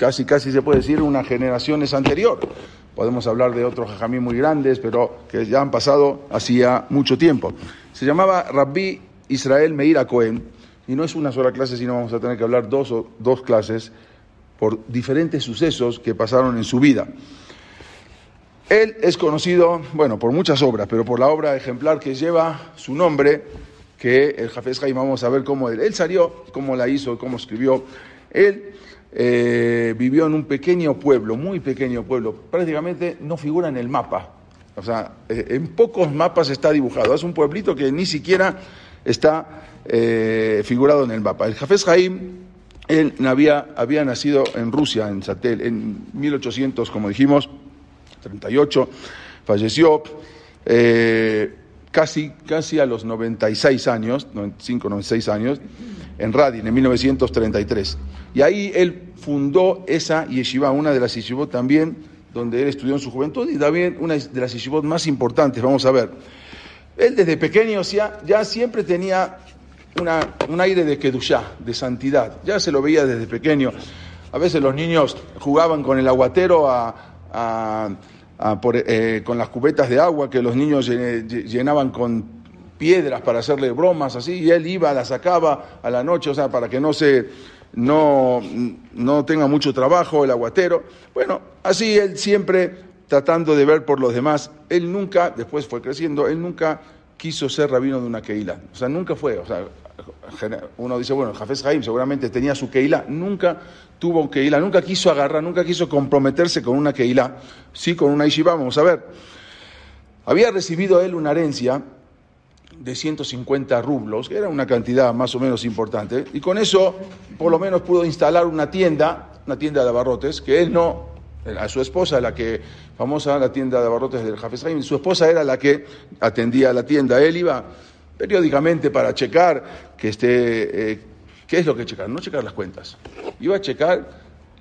Casi, casi se puede decir, una generación es anterior. Podemos hablar de otros jajamí muy grandes, pero que ya han pasado hacía mucho tiempo. Se llamaba Rabbi Israel Meir Cohen, y no es una sola clase, sino vamos a tener que hablar dos, dos clases por diferentes sucesos que pasaron en su vida. Él es conocido, bueno, por muchas obras, pero por la obra ejemplar que lleva su nombre, que el Jafes Jaime, vamos a ver cómo él, él salió, cómo la hizo, cómo escribió. Él eh, vivió en un pequeño pueblo, muy pequeño pueblo, prácticamente no figura en el mapa. O sea, eh, en pocos mapas está dibujado. Es un pueblito que ni siquiera está eh, figurado en el mapa. El Jafes Jaim, él había, había nacido en Rusia, en Satel, en 1800, como dijimos, 38, falleció casi, casi a los 96 años, 95, 96 años, en Radin, en 1933. Y ahí él fundó esa yeshiva, una de las yeshivot también, donde él estudió en su juventud y también una de las yeshivot más importantes, vamos a ver. Él desde pequeño ya, ya siempre tenía una, un aire de kedushá, de santidad, ya se lo veía desde pequeño. A veces los niños jugaban con el aguatero eh, con las cubetas de agua que los niños llenaban con piedras para hacerle bromas así, y él iba, la sacaba a la noche, o sea, para que no se no, no tenga mucho trabajo el aguatero. Bueno, así él siempre tratando de ver por los demás. Él nunca, después fue creciendo, él nunca quiso ser rabino de una keila. O sea, nunca fue. O sea, uno dice, bueno, Jafes Jaim seguramente tenía su keila, nunca tuvo un keila, nunca quiso agarrar, nunca quiso comprometerse con una keila, sí con una yeshiva, vamos a ver. Había recibido él una herencia de 150 rublos, que era una cantidad más o menos importante, y con eso por lo menos pudo instalar una tienda, una tienda de abarrotes, que él no, a su esposa, la que, famosa la tienda de abarrotes del Jafes su esposa era la que atendía la tienda, él iba periódicamente para checar que esté, eh, ¿qué es lo que checar? No checar las cuentas, iba a checar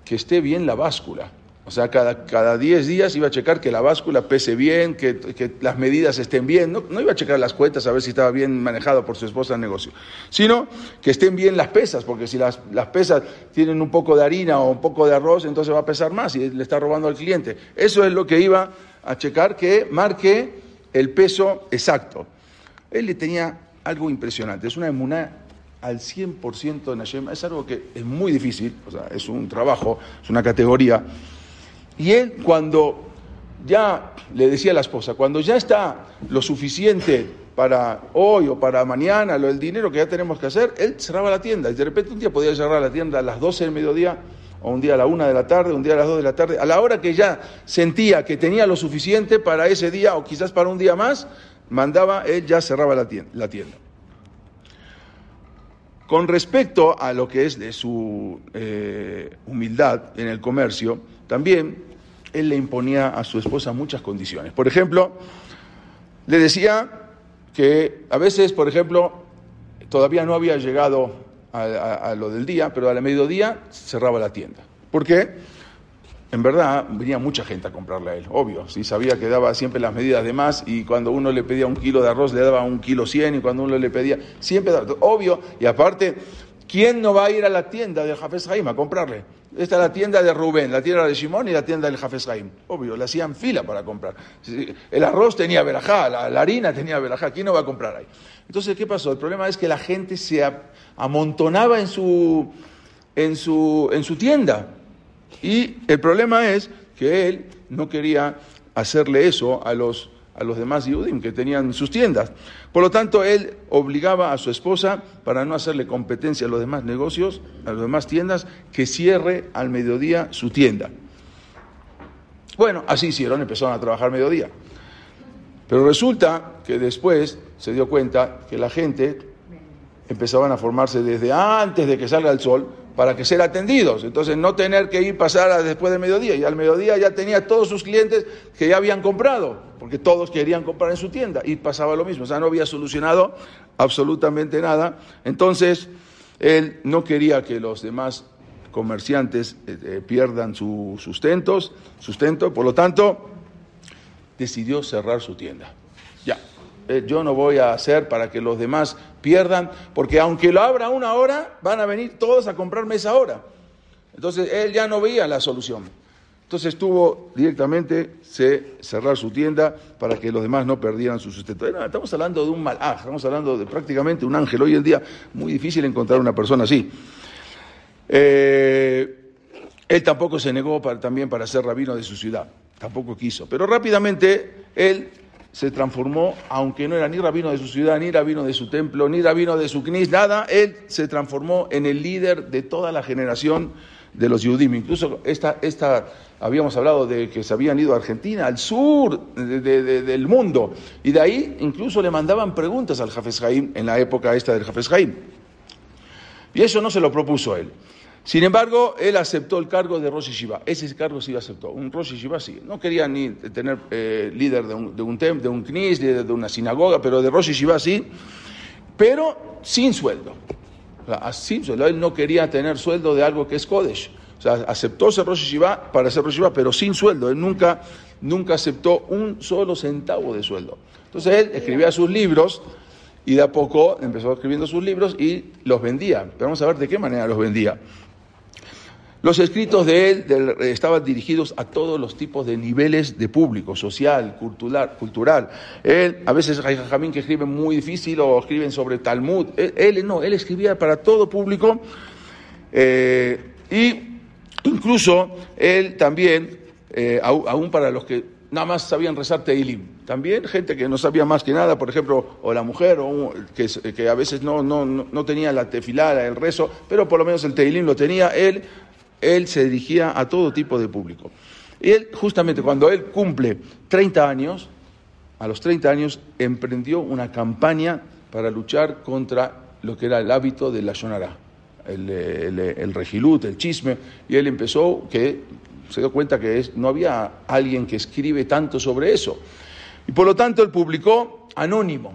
que esté bien la báscula, o sea, cada, cada 10 días iba a checar que la báscula pese bien, que, las medidas estén bien. No, iba a checar las cuentas a ver si estaba bien manejado por su esposa el negocio, sino que estén bien las pesas, porque si las, las pesas tienen un poco de harina o un poco de arroz, entonces va a pesar más y le está robando al cliente. Eso es lo que iba a checar, que marque el peso exacto. Él le tenía algo impresionante, es una emuná al 100% en Hashem, es algo que es muy difícil, o sea, es un trabajo, es una categoría. Y él cuando ya le decía a la esposa, cuando ya está lo suficiente para hoy o para mañana, lo del dinero que ya tenemos que hacer, él cerraba la tienda. Y de repente un día podía cerrar la tienda a las 12 del mediodía, o un día a la 1 de la tarde, un día a las 2 de la tarde, a la hora que ya sentía que tenía lo suficiente para ese día o quizás para un día más, mandaba, él ya cerraba la tienda. Con respecto a lo que es de su eh, humildad en el comercio, también él le imponía a su esposa muchas condiciones. Por ejemplo, le decía que a veces, por ejemplo, todavía no había llegado a, lo del día, pero a la mediodía cerraba la tienda. ¿Por qué? En verdad venía mucha gente a comprarle a él, obvio. ¿sí? Sabía que daba siempre las medidas de más y cuando uno le pedía un kilo de arroz le daba un kilo cien y cuando uno le pedía, siempre daba, obvio. Y aparte, ¿quién no va a ir a la tienda de Jafes Jaim a comprarle? Esta es la tienda de Rubén, la tienda de Simón y la tienda del Jafes Jaim. Obvio, le hacían fila para comprar. El arroz tenía verajá, la, harina tenía verajá. ¿Quién no va a comprar ahí? Entonces, ¿qué pasó? El problema es que la gente se amontonaba en su, en su, en su tienda. Y el problema es que él no quería hacerle eso a los a los demás Yudim que tenían sus tiendas. Por lo tanto, él obligaba a su esposa, para no hacerle competencia a los demás negocios, a las demás tiendas, que cierre al mediodía su tienda. Bueno, así hicieron, empezaron a trabajar mediodía. Pero resulta que después se dio cuenta que la gente empezaban a formarse desde antes de que salga el sol para que ser atendidos. Entonces no tener que ir pasar después del mediodía. Y al mediodía ya tenía todos sus clientes que ya habían comprado, porque todos querían comprar en su tienda. Y pasaba lo mismo. O sea, no había solucionado absolutamente nada. Entonces él no quería que los demás comerciantes eh, eh, pierdan su sustentos, sustento. Por lo tanto, decidió cerrar su tienda. Eh, yo no voy a hacer para que los demás pierdan, porque aunque lo abra una hora, van a venir todos a comprarme esa hora. Entonces él ya no veía la solución. Entonces tuvo directamente cerrar su tienda para que los demás no perdieran su sustento. Estamos hablando de un malaj, estamos hablando de prácticamente un ángel. Hoy en día muy difícil encontrar una persona así. Eh, él tampoco se negó también para ser rabino de su ciudad, tampoco quiso. Pero rápidamente él se transformó, aunque no era ni rabino de su ciudad, ni rabino de su templo, ni rabino de su knis, nada, él se transformó en el líder de toda la generación de los Yudim. Incluso esta, esta, habíamos hablado de que se habían ido a Argentina, al sur del mundo, y de ahí incluso le mandaban preguntas al Jafes Haim en la época esta del Jafes. Y eso no se lo propuso él. Sin embargo, él aceptó el cargo de Rosh Shiva. Ese cargo sí lo aceptó. Un Rosh Shiva sí. No quería ni tener eh, líder de un, de de un knis, líder de una sinagoga, pero de Rosh Shiva sí. Pero sin sueldo. O sin sueldo. Él no quería tener sueldo de algo que es Kodesh. O sea, aceptó ser Rosh Shiva para ser Rosh Shiva, pero sin sueldo. Él nunca, nunca aceptó un solo centavo de sueldo. Entonces él escribía sus libros y de a poco empezó escribiendo sus libros y los vendía. Pero vamos a ver de qué manera los vendía. Los escritos de él estaban dirigidos a todos los tipos de niveles de público, social, cultural. cultural. Él, a veces hay jamín que escriben muy difícil o escriben sobre Talmud. Él, no, él escribía para todo público eh, y incluso él también, eh, aún para los que nada más sabían rezar Teilim. También gente que no sabía más que nada, por ejemplo, o la mujer, o que, que, a veces no, no, no tenía la tefilada, el rezo, pero por lo menos el Teilim lo tenía. Él él se dirigía a todo tipo de público. Y él, justamente cuando él cumple 30 años, a los 30 años, emprendió una campaña para luchar contra lo que era el hábito de la Shonara, el, el, regilut, el chisme, y él empezó que se dio cuenta que no había alguien que escribe tanto sobre eso. Y por lo tanto él publicó anónimo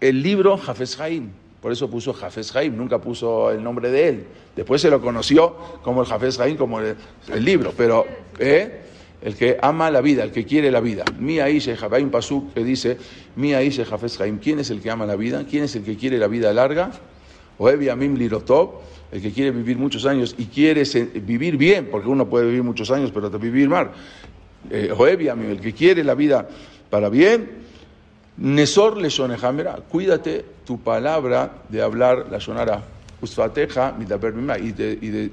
el libro Hafez Haim, por eso puso Jafes Haim, nunca puso el nombre de él. Después se lo conoció como el Jafes Haim, como el, libro. Pero ¿eh? el que ama la vida, el que quiere la vida. Mi Aisha Jabaim Pasuk que dice, Mi Aisha Jafes Haim, ¿quién es el que ama la vida? ¿Quién es el que quiere la vida larga? Oebi Amim Lirotov, el que quiere vivir muchos años y quiere vivir bien, porque uno puede vivir muchos años, pero vivir mal. Eh, Oebi Amim, el que quiere la vida para bien, Nesor le cuídate tu palabra de hablar la sonara. Usfateja, y,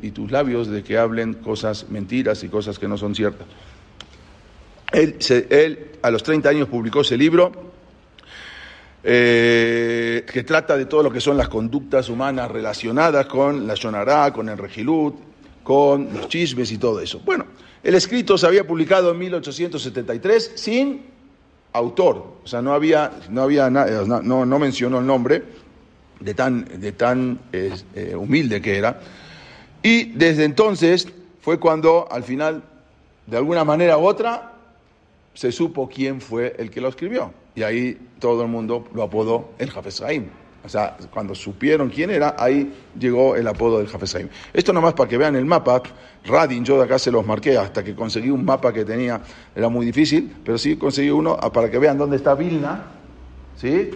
y, tus labios de que hablen cosas mentiras y cosas que no son ciertas. Él, a los 30 años publicó ese libro eh, que trata de todo lo que son las conductas humanas relacionadas con la Shonará, con el Regilut, con los chismes y todo eso. Bueno, el escrito se había publicado en 1873 sin autor, o sea, no había, no había no, no, mencionó el nombre de tan, de tan eh, humilde que era. Y desde entonces fue cuando al final, de alguna manera u otra, se supo quién fue el que lo escribió. Y ahí todo el mundo lo apodó el Jafes o sea, cuando supieron quién era, ahí llegó el apodo del Hafezaim. Esto nomás para que vean el mapa. Radin, yo de acá se los marqué hasta que conseguí un mapa que tenía, era muy difícil, pero sí conseguí uno ah, para que vean dónde está Vilna. ¿Sí?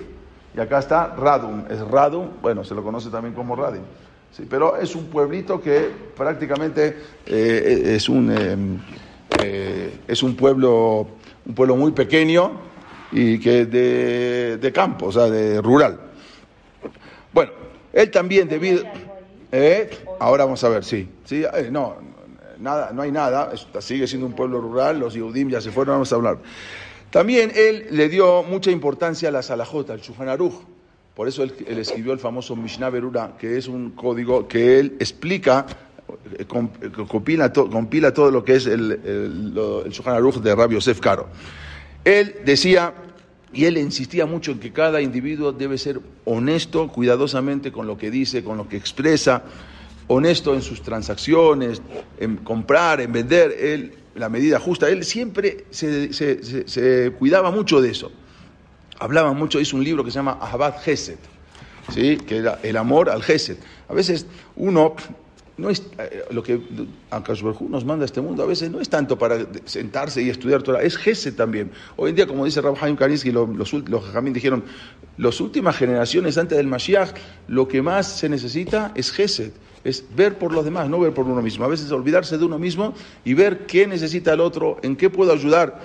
Y acá está Radum. Es Radum, bueno, se lo conoce también como Radin. Sí, pero es un pueblito que prácticamente eh, es, un, em, eh, es un pueblo, un pueblo muy pequeño y que de, de campo, o sea, de rural. Bueno, él también debido... ¿Eh? Ahora vamos a ver, sí. sí eh, no, nada, no hay nada, sigue siendo un pueblo rural, los Yehudim ya se fueron, vamos a hablar. También él le dio mucha importancia a la Salahota, al Shulchan Aruch. Por eso él, escribió el famoso Mishnah Berura, que es un código que él explica, eh, compila, compila todo lo que es el, el, Aruch de Rabbi Yosef Caro. Él decía y él insistía mucho en que cada individuo debe ser honesto, cuidadosamente con lo que dice, con lo que expresa, honesto en sus transacciones, en comprar, en vender, él, la medida justa, él siempre se, cuidaba mucho de eso. Hablaba mucho, hizo un libro que se llama Ahabat Geset, ¿sí? que era el amor al Geset. A veces uno no es eh, lo que Akash nos manda a este mundo, a veces no es tanto para sentarse y estudiar Torah, es Gesed también. Hoy en día, como dice Rabbi Haim Kaninsky, los, los, los dijeron, las últimas generaciones antes del Mashiach, lo que más se necesita es Gesed, es ver por los demás, no ver por uno mismo. A veces olvidarse de uno mismo y ver qué necesita el otro, en qué puedo ayudar.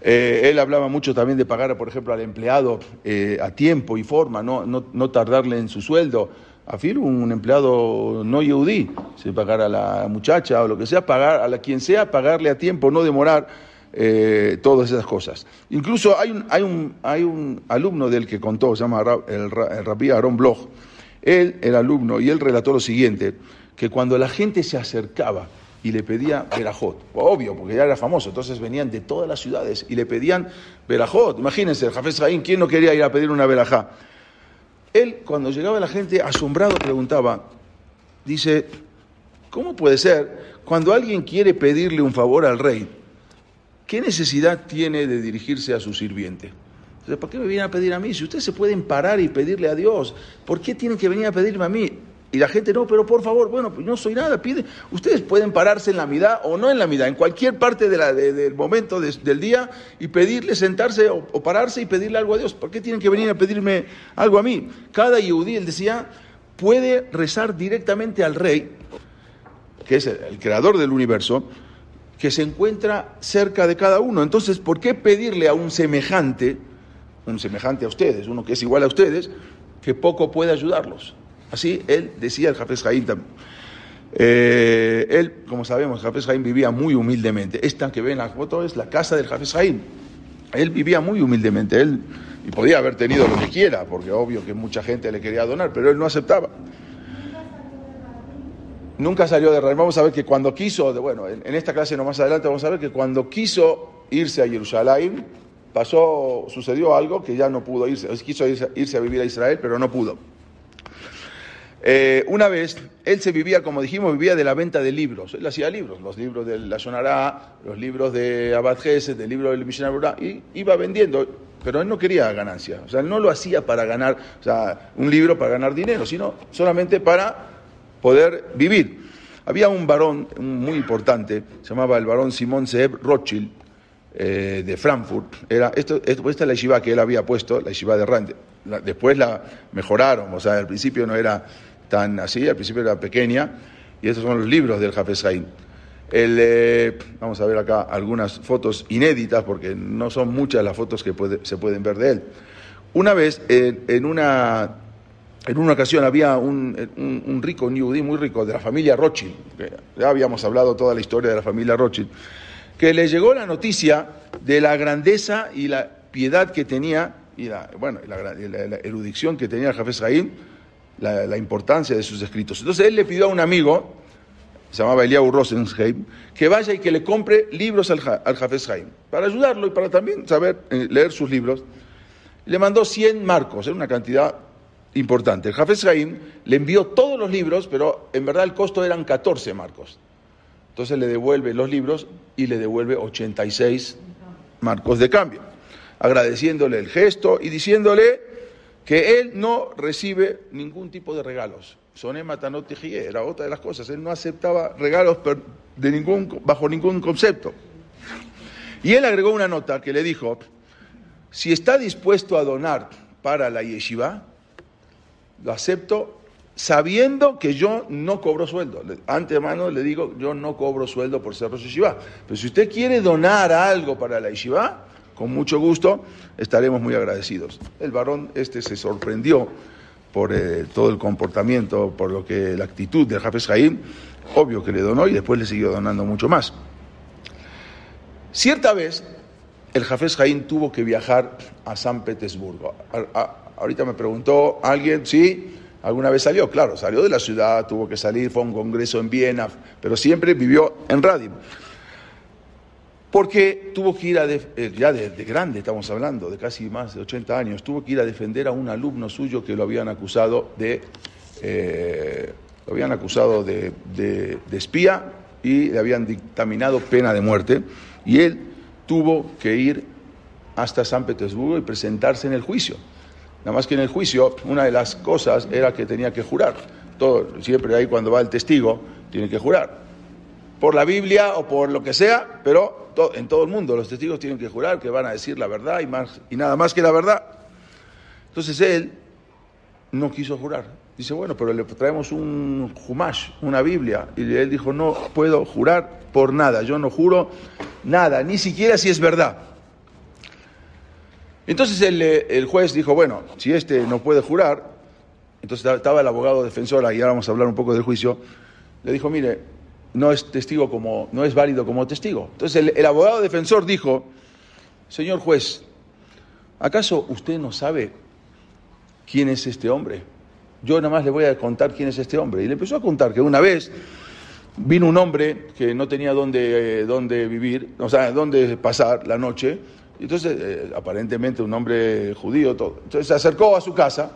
Eh, él hablaba mucho también de pagar, por ejemplo, al empleado eh, a tiempo y forma, no, no, no tardarle en su sueldo afirmo un empleado no yudí, si pagar a la muchacha o lo que sea, pagar a quien sea, pagarle a tiempo, no demorar eh, todas esas cosas. Incluso hay un, hay un, hay un alumno del que contó, se llama el, el Aaron Bloch, él era alumno y él relató lo siguiente, que cuando la gente se acercaba y le pedía verajot, obvio, porque ya era famoso, entonces venían de todas las ciudades y le pedían verajot, imagínense, el Jafes Jaín, ¿quién no quería ir a pedir una verajá? Él, cuando llegaba la gente, asombrado, preguntaba, dice, ¿cómo puede ser cuando alguien quiere pedirle un favor al rey? ¿Qué necesidad tiene de dirigirse a su sirviente? ¿Por qué me viene a pedir a mí? Si ustedes se pueden parar y pedirle a Dios, ¿por qué tienen que venir a pedirme a mí? Y la gente, no, pero por favor, bueno, pues no soy nada, pide. Ustedes pueden pararse en la mitad o no en la mitad, en cualquier parte del momento del día y pedirle, sentarse o, pararse y pedirle algo a Dios. ¿Por qué tienen que venir a pedirme algo a mí? Cada yudí, él decía, puede rezar directamente al rey, que es el, creador del universo, que se encuentra cerca de cada uno. Entonces, ¿por qué pedirle a un semejante, un semejante a ustedes, uno que es igual a ustedes, que poco puede ayudarlos? Así él decía el Jafes Jaim. Eh, él, como sabemos, Jafes Jaim vivía muy humildemente. Esta que ven en la foto es la casa del Jafes Jaim. Él vivía muy humildemente. Él y podía haber tenido lo que quiera, porque obvio que mucha gente le quería donar, pero él no aceptaba. Nunca salió de Israel. Vamos a ver que cuando quiso, bueno, en, esta clase no más adelante vamos a ver que cuando quiso irse a Jerusalén, pasó, sucedió algo que ya no pudo irse. Quiso irse a vivir a Israel, pero no pudo. Eh, una vez, él se vivía, como dijimos, vivía de la venta de libros. Él hacía libros, los libros de la Sonará, los libros de Abad Gesed, el libro del Mishnah y iba vendiendo, pero él no quería ganancia. O sea, él no lo hacía para ganar, o sea, un libro para ganar dinero, sino solamente para poder vivir. Había un varón muy importante, se llamaba el varón Simón Seb Rothschild, eh, de Frankfurt. Era, esto, esta es la yeshiva que él había puesto, la yeshiva de Rande. después la mejoraron, o sea, al principio no era tan así, al principio era pequeña, y estos son los libros del Jafes Haim. Eh, vamos a ver acá algunas fotos inéditas, porque no son muchas las fotos que se pueden ver de él. Una vez, en, una, en una ocasión, había un, un, rico, un muy rico, de la familia Rothschild, ya habíamos hablado toda la historia de la familia Rothschild, que le llegó la noticia de la grandeza y la piedad que tenía, y la, bueno, la, erudición que tenía el Jafes Haim, la, importancia de sus escritos. Entonces él le pidió a un amigo, se llamaba Eliahu Rosensheim, que vaya y que le compre libros al, al para ayudarlo y para también saber eh, leer sus libros. Le mandó 100 marcos, era una cantidad importante. El Haim le envió todos los libros, pero en verdad el costo eran 14 marcos. Entonces le devuelve los libros y le devuelve 86 marcos de cambio, agradeciéndole el gesto y diciéndole que él no recibe ningún tipo de regalos. Soné Matanot era otra de las cosas. Él no aceptaba regalos de ningún, bajo ningún concepto. Y él agregó una nota que le dijo, si está dispuesto a donar para la yeshiva, lo acepto sabiendo que yo no cobro sueldo. Antemano le digo, yo no cobro sueldo por ser Rosh Yeshiva. Pero si usted quiere donar algo para la yeshiva, con mucho gusto, estaremos muy agradecidos. El varón este se sorprendió por eh, todo el comportamiento, por lo que la actitud del Jafes Jaim, obvio que le donó y después le siguió donando mucho más. Cierta vez, el Jafes Jaim tuvo que viajar a San Petersburgo. ahorita me preguntó alguien, sí, alguna vez salió, claro, salió de la ciudad, tuvo que salir, fue a un congreso en Viena, pero siempre vivió en Radio porque tuvo que ir a, eh, ya de, grande estamos hablando, de casi más de 80 años, tuvo que ir a defender a un alumno suyo que lo habían acusado de, eh, lo habían acusado de, de, espía y le habían dictaminado pena de muerte. Y él tuvo que ir hasta San Petersburgo y presentarse en el juicio. Nada más que en el juicio, una de las cosas era que tenía que jurar. Todo, siempre ahí cuando va el testigo, tiene que jurar. Por la Biblia o por lo que sea, pero en todo el mundo los testigos tienen que jurar que van a decir la verdad y, más, y nada más que la verdad. Entonces él no quiso jurar. Dice, bueno, pero le traemos un Humash, una Biblia. Y él dijo, no puedo jurar por nada. Yo no juro nada, ni siquiera si es verdad. Entonces el, el, juez dijo, bueno, si este no puede jurar, entonces estaba el abogado defensor, ahí ahora vamos a hablar un poco del juicio, le dijo, mire, no es testigo como, no es válido como testigo. Entonces el, abogado defensor dijo, señor juez, ¿acaso usted no sabe quién es este hombre? Yo nada más le voy a contar quién es este hombre. Y le empezó a contar que una vez vino un hombre que no tenía dónde, eh, vivir, o sea, dónde pasar la noche, entonces, eh, aparentemente un hombre judío, todo. Entonces se acercó a su casa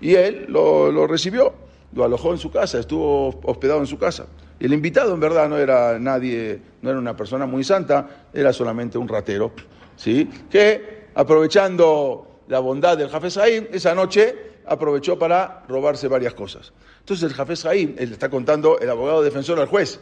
y él lo, recibió, lo alojó en su casa, estuvo hospedado en su casa. El invitado en verdad no era nadie, no era una persona muy santa, era solamente un ratero, ¿sí? Que aprovechando la bondad del Jafes Haim, esa noche aprovechó para robarse varias cosas. Entonces el Jafes Haim, él está contando el abogado defensor al juez,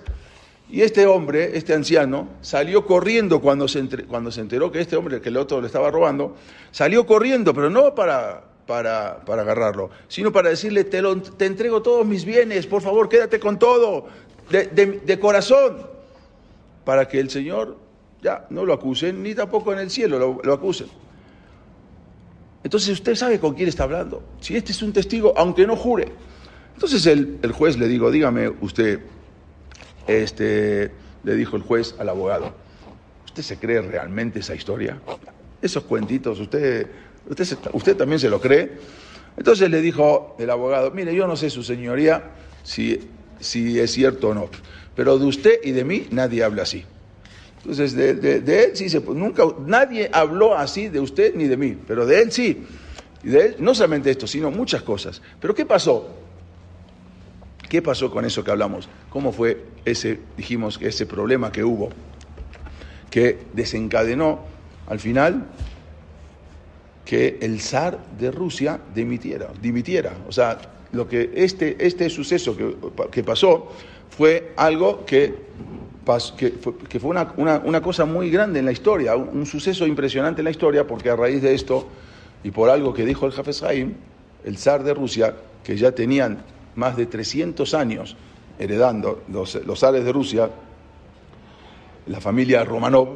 y este hombre, este anciano, salió corriendo cuando se, entre, cuando se enteró que este hombre, que el otro le estaba robando, salió corriendo, pero no para, para, para agarrarlo, sino para decirle, te, lo, te, entrego todos mis bienes, por favor, quédate con todo, de, de, corazón, para que el Señor ya no lo acusen, ni tampoco en el cielo lo, lo. Entonces usted sabe con quién está hablando. Si este es un testigo, aunque no jure. Entonces el, el juez le digo, dígame usted, este, le dijo el juez al abogado, ¿usted se cree realmente esa historia? Esos cuentitos, ¿usted, usted, usted también se lo cree? Entonces le dijo el abogado, mire, yo no sé su señoría si, si es cierto o no, pero de usted y de mí nadie habla así. Entonces, de, él sí se nunca, nadie habló así de usted ni de mí, pero de él sí. Y de él, no solamente esto, sino muchas cosas. Pero ¿qué pasó? ¿Qué pasó con eso que hablamos? ¿Cómo fue ese, dijimos, ese problema que hubo, que desencadenó al final que el zar de Rusia dimitiera, dimitiera. O sea, lo que este, este suceso que, que pasó fue algo que, que fue, que fue una, una, una, cosa muy grande en la historia, un, suceso impresionante en la historia, porque a raíz de esto y por algo que dijo el Jafes Haim, el zar de Rusia, que ya tenían más de 300 años heredando los, los zares de Rusia, la familia Romanov.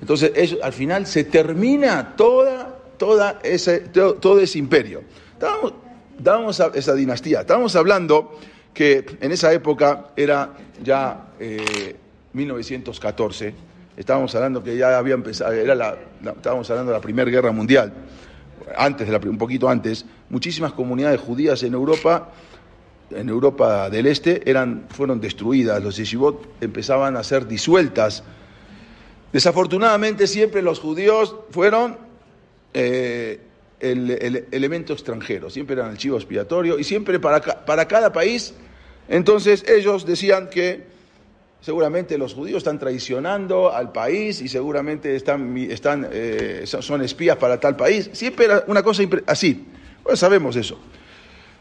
Entonces, ellos, al final se termina toda, toda ese, todo, todo ese imperio. Estábamos, estábamos esa dinastía. Estábamos hablando que en esa época era ya eh, 1914. Estábamos hablando que ya había empezado, era la, estábamos hablando de la Primera Guerra Mundial, antes de la, un poquito antes. Muchísimas comunidades judías en Europa en Europa del Este eran, fueron destruidas, los yeshivot empezaban a ser disueltas. Desafortunadamente siempre los judíos fueron eh, el, el, elemento extranjero, siempre eran el chivo expiatorio y siempre para, para cada país, entonces ellos decían que seguramente los judíos están traicionando al país y seguramente están, están, eh, son espías para tal país, siempre era una cosa así, pues sabemos eso.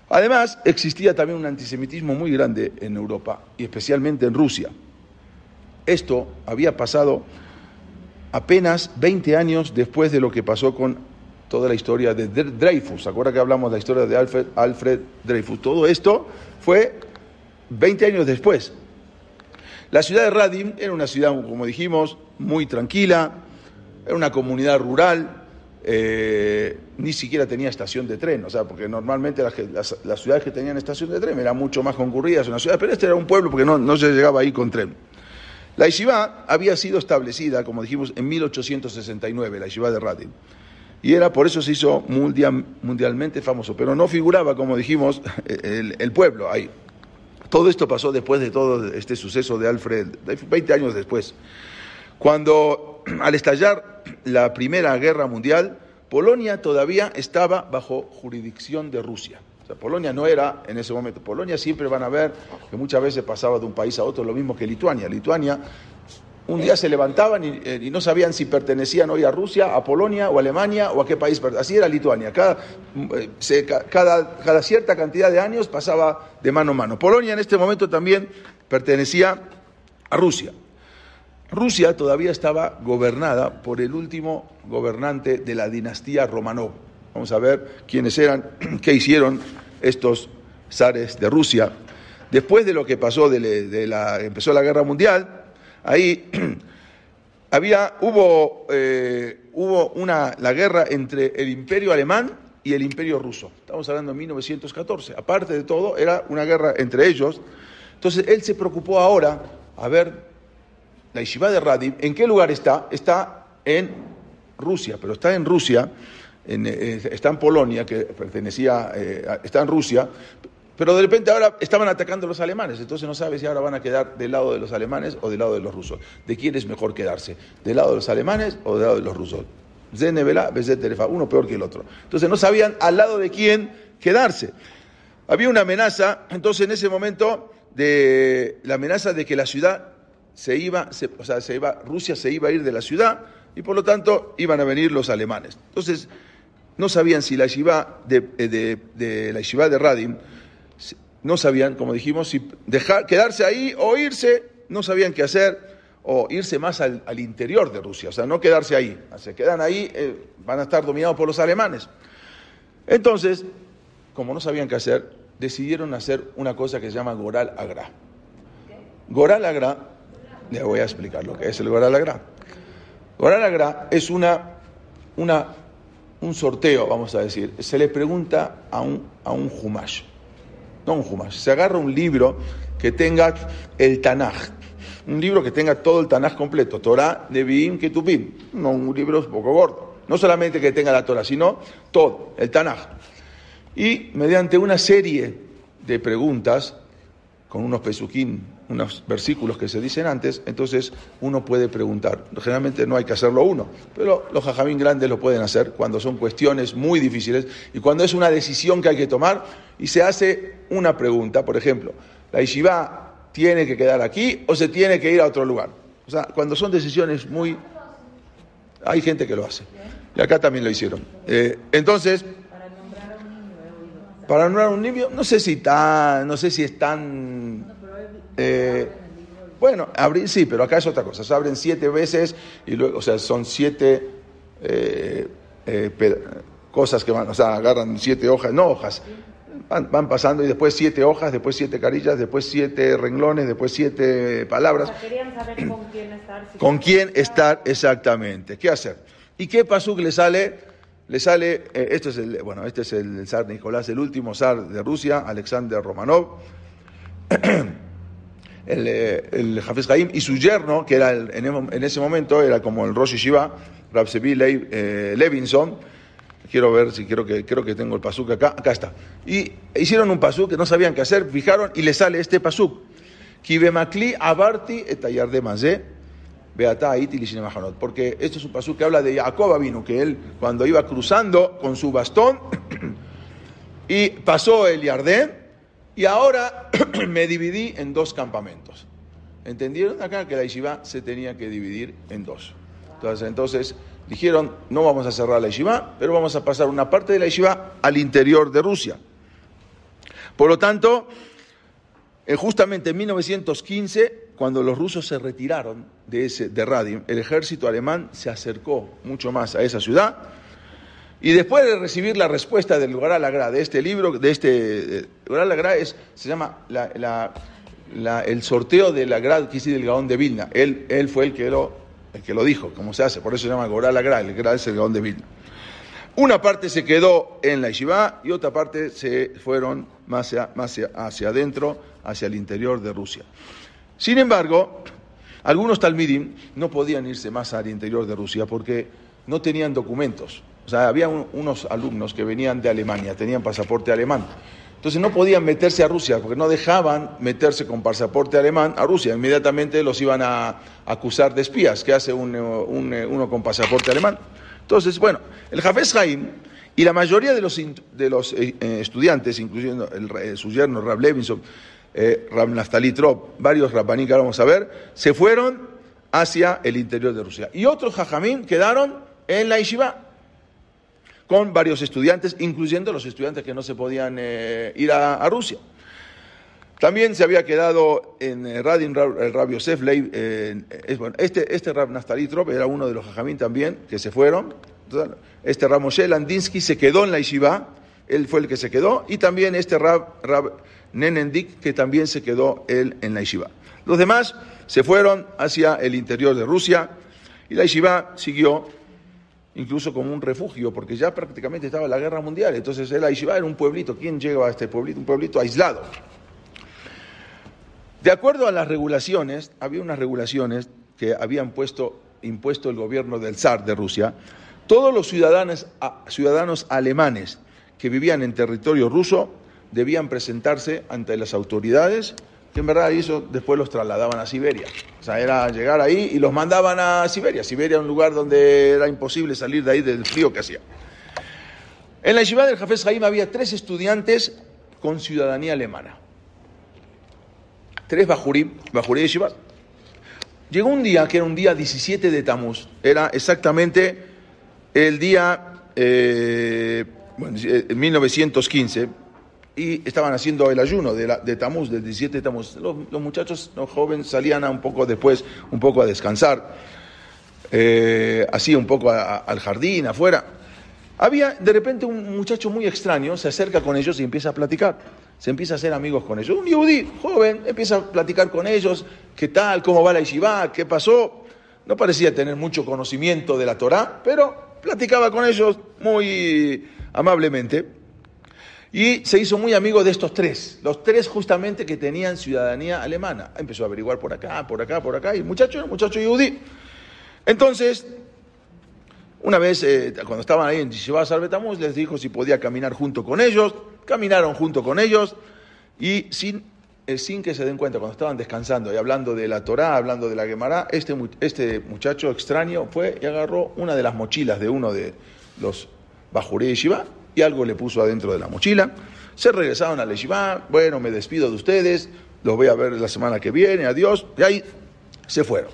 Además, existía también un antisemitismo muy grande en Europa y especialmente en Rusia. Esto había pasado apenas 20 años después de lo que pasó con toda la historia de Dreyfus. ¿Se acuerda que hablamos de la historia de Alfred, Dreyfus? Todo esto fue 20 años después. La ciudad de Radim era una ciudad, como dijimos, muy tranquila, era una comunidad rural, eh, ni siquiera tenía estación de tren, o sea, porque normalmente las, ciudades que tenían estación de tren eran mucho más concurridas en la ciudad, pero este era un pueblo porque no, se llegaba ahí con tren. La yeshiva había sido establecida, como dijimos, en 1869, la yeshiva de Radin. Y era, por eso se hizo mundial, mundialmente famoso, pero no figuraba, como dijimos, el, el, pueblo ahí. Todo esto pasó después de todo este suceso de Alfred, 20 años después. Cuando al estallar la Primera Guerra Mundial, Polonia todavía estaba bajo jurisdicción de Rusia. Polonia no era en ese momento. Polonia siempre van a ver que muchas veces pasaba de un país a otro lo mismo que Lituania. Lituania un día se levantaban eh, y, no sabían si pertenecían hoy a Rusia, a Polonia o a Alemania o a qué país. Así era Lituania. Cada, eh, cada cierta cantidad de años pasaba de mano a mano. Polonia en este momento también pertenecía a Rusia. Rusia todavía estaba gobernada por el último gobernante de la dinastía Romanov. Vamos a ver quiénes eran, qué hicieron estos zares de Rusia. Después de lo que pasó, de, la, empezó la guerra mundial, ahí había, hubo, eh, hubo una, la guerra entre el imperio alemán y el imperio ruso. Estamos hablando de 1914. Aparte de todo, era una guerra entre ellos. Entonces él se preocupó ahora a ver la yeshiva de Radim, ¿en qué lugar está? Está en Rusia, pero está en Rusia, eh, está en Polonia, que pertenecía, eh, está en Rusia, pero de repente ahora estaban atacando a los alemanes, entonces no sabe si ahora van a quedar del lado de los alemanes o del lado de los rusos. ¿De quién es mejor quedarse? ¿Del lado de los alemanes o del lado de los rusos? uno peor que el otro. Entonces no sabían al lado de quién quedarse. Había una amenaza, entonces en ese momento, de la amenaza de que la ciudad se iba, o sea, se iba, Rusia se iba a ir de la ciudad y por lo tanto iban a venir los alemanes. Entonces, no sabían si la yeshiva de, de, la de Radim, no sabían, como dijimos, si dejar, quedarse ahí o irse, no sabían qué hacer, o irse más al, interior de Rusia, o sea, no quedarse ahí. Se quedan ahí, eh, van a estar dominados por los alemanes. Entonces, como no sabían qué hacer, decidieron hacer una cosa que se llama Goral Agra. Goral Agra le voy a explicar lo que es el Goralagra. Goralagra es una, un sorteo, vamos a decir. Se le pregunta a un, a un no un se agarra un libro que tenga el Tanaj, un libro que tenga todo el Tanaj completo, Torah, Nevi'im, Ketubim, no un libro un poco gordo. No solamente que tenga la Torah, sino todo, el Tanaj. Y mediante una serie de preguntas, con unos pesuquín unos versículos que se dicen antes, entonces uno puede preguntar. Generalmente no hay que hacerlo uno, pero los jajamín grandes lo pueden hacer cuando son cuestiones muy difíciles y cuando es una decisión que hay que tomar y se hace una pregunta, por ejemplo, ¿la yeshiva tiene que quedar aquí o se tiene que ir a otro lugar? O sea, cuando son decisiones muy... Hay gente que lo hace. Y acá también lo hicieron. Eh, entonces... Para nombrar a un niño, no sé si tan, no sé si es tan eh, bueno, abrir sí, pero acá es otra cosa. Se abren siete veces y luego, o sea, son siete eh, eh, cosas que van, o sea, agarran siete hojas, no hojas, van, pasando y después siete hojas, después siete carillas, después siete renglones, después siete palabras. querían saber con quién estar. con quién estar exactamente. ¿Qué hacer? ¿Y qué pasó que le sale? Le sale, esto es el, bueno, este es el zar Nicolás, el último zar de Rusia, Alexander Romanov. el, eh, el Haim y su yerno, que era en, ese momento era como el Rosh Shiva, Rabsevi eh, Levinson. Quiero ver si quiero que, creo que tengo el pasuk acá. Acá está. Y hicieron un pasuk que no sabían qué hacer, fijaron y le sale este pasuk. Kibemakli abarti etayar de mazé. Porque esto es un pasuk que habla de Jacob vino, que él cuando iba cruzando con su bastón y pasó el Yardén, y ahora me dividí en dos campamentos. ¿Entendieron acá que la yeshiva se tenía que dividir en dos? Entonces, entonces dijeron, no vamos a cerrar la yeshiva, pero vamos a pasar una parte de la yeshiva al interior de Rusia. Por lo tanto, eh, justamente en 1915, cuando los rusos se retiraron de, ese, de Radim, el ejército alemán se acercó mucho más a esa ciudad y después de recibir la respuesta del Lugar Alagra, de este libro, de este Lugar Alagra es, se llama el sorteo de la Grad que del Gaón de Vilna. Él, él fue el que, lo, el que lo dijo, como se hace, por eso se llama Goral Lagra, el Grad es el Gaón de Vilna. Una parte se quedó en la Yeshiva y otra parte se fueron más hacia, más hacia adentro, hacia el interior de Rusia. Sin embargo, algunos talmidim no podían irse más al interior de Rusia porque no tenían documentos. O sea, había unos alumnos que venían de Alemania, tenían pasaporte alemán. Entonces no podían meterse a Rusia porque no dejaban meterse con pasaporte alemán a Rusia. Inmediatamente los iban a acusar de espías. ¿Qué hace uno con pasaporte alemán? Entonces, bueno, el Jafes Haim Y la mayoría de los, de los eh, eh, estudiantes, incluyendo el, su yerno Rab Levinson, eh, varios Rabbaní que vamos a ver, se fueron hacia el interior de Rusia. Y otros Jajamín quedaron en la Yeshiva, con varios estudiantes, incluyendo los estudiantes que no se podían ir a Rusia. También se había quedado en eh, Radin el Rab Yosef Leib, eh, este, este Rab era uno de los jajamín también, que se fueron. Este Rab Moshe Landinsky se quedó en la Yeshiva, él fue el que se quedó, y también este Rab, Rab Nenendik, que también se quedó él en la Yeshiva. Los demás se fueron hacia el interior de Rusia, y la Yeshiva siguió incluso como un refugio, porque ya prácticamente estaba la guerra mundial. Entonces la Yeshiva era un pueblito. ¿Quién llega a este pueblito? Un pueblito aislado. De acuerdo a las regulaciones, había unas regulaciones que habían puesto, impuesto el gobierno del zar de Rusia, todos los ciudadanos, ciudadanos alemanes que vivían en territorio ruso debían presentarse ante las autoridades, que en verdad eso después los trasladaban a Siberia. O sea, era llegar ahí y los mandaban a Siberia. Siberia era un lugar donde era imposible salir de ahí del frío que hacía. En la ciudad del Jafes Haim había tres estudiantes con ciudadanía alemana tres Bajurim, Bajurí de Shivat. Llegó un día, que era un día 17 de Tamuz, era exactamente el día, eh, bueno, 1915, eh, y estaban haciendo el ayuno de, Tamuz, del 17 de Tamuz. Los, muchachos, los jóvenes, salían a un poco después, un poco a descansar, eh, así un poco al jardín, afuera. Había de repente un muchacho muy extraño, se acerca con ellos y empieza a platicar se empieza a hacer amigos con ellos. Un yudí joven empieza a platicar con ellos, qué tal, cómo va la yeshiva, qué pasó. No parecía tener mucho conocimiento de la Torá, pero platicaba con ellos muy amablemente. Y se hizo muy amigo de estos tres, los tres justamente que tenían ciudadanía alemana. Empezó a averiguar por acá, por acá, por acá, y muchacho muchacho yudí. Entonces, una vez, eh, cuando estaban ahí en Yeshiva Sarbetamuz, les dijo si podía caminar junto con ellos. Caminaron junto con ellos y sin, eh, sin que se den cuenta, cuando estaban descansando y hablando de la Torá, hablando de la Gemara, este, este muchacho extraño fue y agarró una de las mochilas de uno de los Bajuré Yeshiva y algo le puso adentro de la mochila. Se regresaron a la bueno, me despido de ustedes, los voy a ver la semana que viene, adiós, y ahí se fueron.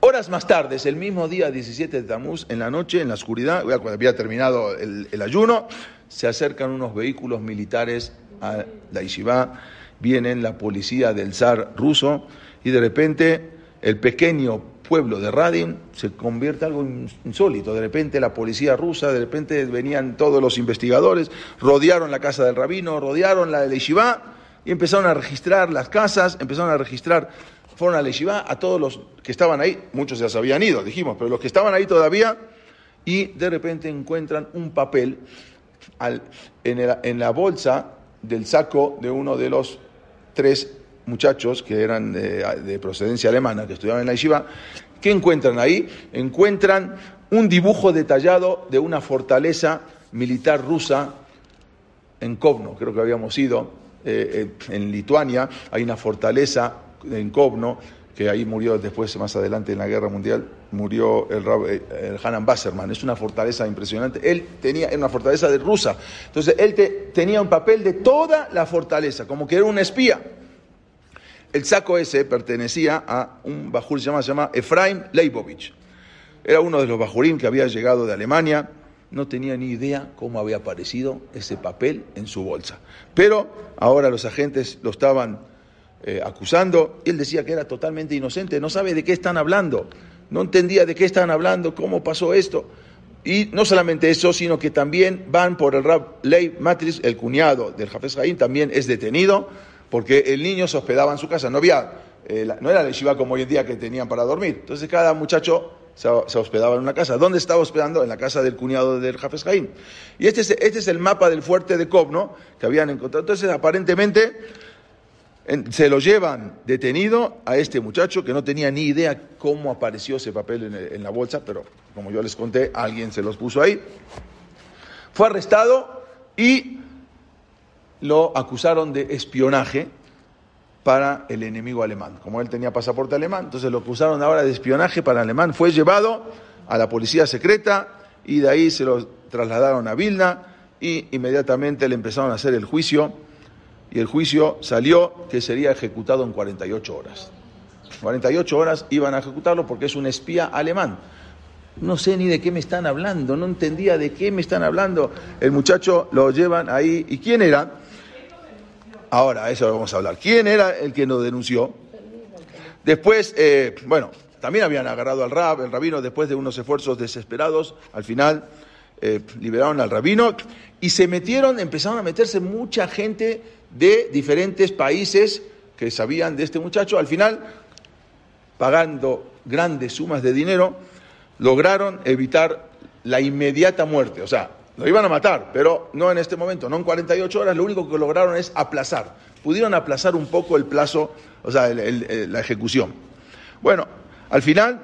Horas más tarde, el mismo día 17 de Tamuz, en la noche, en la oscuridad, cuando había terminado el, ayuno, se acercan unos vehículos militares a la Yeshiva, vienen la policía del zar ruso y de repente el pequeño pueblo de Radin se convierte en algo insólito. De repente la policía rusa, de repente venían todos los investigadores, rodearon la casa del rabino, rodearon la de la Yeshiva y empezaron a registrar las casas, empezaron a registrar fueron a la a todos los que estaban ahí, muchos ya se habían ido, dijimos, pero los que estaban ahí todavía, y de repente encuentran un papel en, la bolsa del saco de uno de los tres muchachos que eran de, procedencia alemana, que estudiaban en la yeshiva, ¿qué encuentran ahí? Encuentran un dibujo detallado de una fortaleza militar rusa en Kovno, creo que habíamos ido, eh, eh, en Lituania, hay una fortaleza en Kovno, que ahí murió después, más adelante en la guerra mundial, murió el, el Hanan Basserman. Es una fortaleza impresionante. Él tenía, era una fortaleza de rusa. Entonces, él tenía un papel de toda la fortaleza, como que era un espía. El saco ese pertenecía a un bajur se llama, se llama Efraim Leibovich. Era uno de los bajurim que había llegado de Alemania. No tenía ni idea cómo había aparecido ese papel en su bolsa. Pero ahora los agentes lo estaban eh, acusando, él decía que era totalmente inocente, no sabe de qué están hablando, no entendía de qué están hablando, cómo pasó esto. Y no solamente eso, sino que también van por el Rab Leib Matris, el cuñado del Jafes Jaim, también es detenido, porque el niño se hospedaba en su casa, no había, eh, no era la yeshiva como hoy en día que tenían para dormir. Entonces cada muchacho se, hospedaba en una casa. ¿Dónde estaba hospedando? En la casa del cuñado del Jafes Jaim. Y este es, este es el mapa del fuerte de Kovno que habían encontrado. Entonces, aparentemente, se lo llevan detenido a este muchacho que no tenía ni idea cómo apareció ese papel en, la bolsa, pero como yo les conté, alguien se los puso ahí. Fue arrestado y lo acusaron de espionaje para el enemigo alemán. Como él tenía pasaporte alemán, entonces lo acusaron ahora de espionaje para el alemán. Fue llevado a la policía secreta y de ahí se lo trasladaron a Vilna y inmediatamente le empezaron a hacer el juicio y el juicio salió que sería ejecutado en 48 horas. 48 horas iban a ejecutarlo porque es un espía alemán. No sé ni de qué me están hablando, no entendía de qué me están hablando. El muchacho lo llevan ahí. ¿Y quién era? Ahora, eso vamos a hablar. ¿Quién era el que nos denunció? Después, eh, bueno, también habían agarrado al rab, el rabino, después de unos esfuerzos desesperados, al final eh, liberaron al rabino y se metieron, empezaron a meterse mucha gente de diferentes países que sabían de este muchacho. Al final, pagando grandes sumas de dinero, lograron evitar la inmediata muerte. O sea, lo iban a matar, pero no en este momento, no en 48 horas, lo único que lograron es aplazar. Pudieron aplazar un poco el plazo, o sea, la ejecución. Bueno, al final,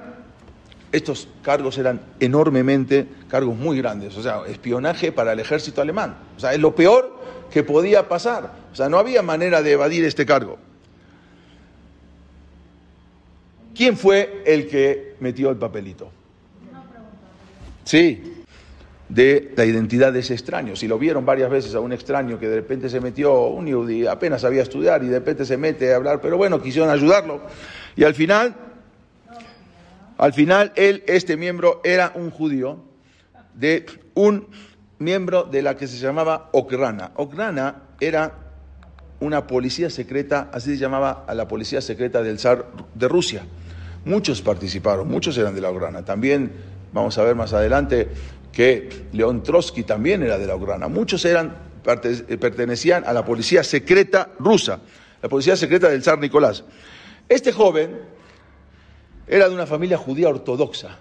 estos cargos eran enormemente, cargos muy grandes, o sea, espionaje para el ejército alemán. O sea, es lo peor que podía pasar. O sea, no había manera de evadir este cargo. ¿Quién fue el que metió el papelito? Sí, de la identidad de ese extraño. Si lo vieron varias veces a un extraño que de repente se metió, un yudí apenas sabía estudiar y de repente se mete a hablar, pero bueno, quisieron ayudarlo. Y al final, al final, él, este miembro, era un judío de un miembro de la que se llamaba Okrana. Okrana era una policía secreta, así se llamaba a la policía secreta del zar de Rusia. Muchos participaron, muchos eran de la Okrana. También Vamos a ver más adelante que León Trotsky también era de la Ucrania. Muchos eran, pertenecían a la policía secreta rusa, la policía secreta del zar Nicolás. Este joven era de una familia judía ortodoxa,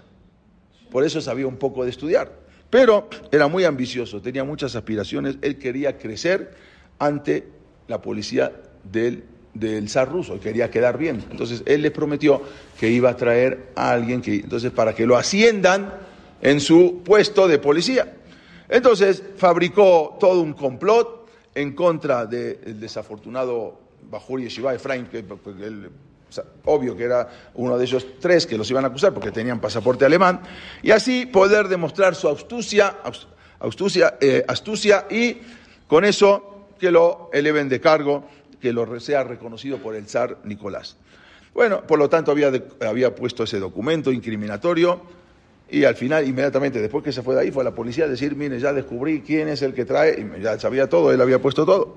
por eso sabía un poco de estudiar, pero era muy ambicioso, tenía muchas aspiraciones, él quería crecer ante la policía del, del zar ruso, quería quedar bien. Entonces él les prometió que iba a traer a alguien que, entonces, para que lo asciendan en su puesto de policía. Entonces, fabricó todo un complot en contra del desafortunado Bajur Yeshiva Efraín, que, obvio que era uno de esos tres que los iban a acusar porque tenían pasaporte alemán, y así poder demostrar su astucia, astucia, eh, astucia y con eso que lo eleven de cargo, que lo sea reconocido por el zar Nicolás. Bueno, por lo tanto había, había puesto ese documento incriminatorio y al final, inmediatamente, después que se fue de ahí, fue a la policía a decir, mire, ya descubrí quién es el que trae, y ya sabía todo, él había puesto todo.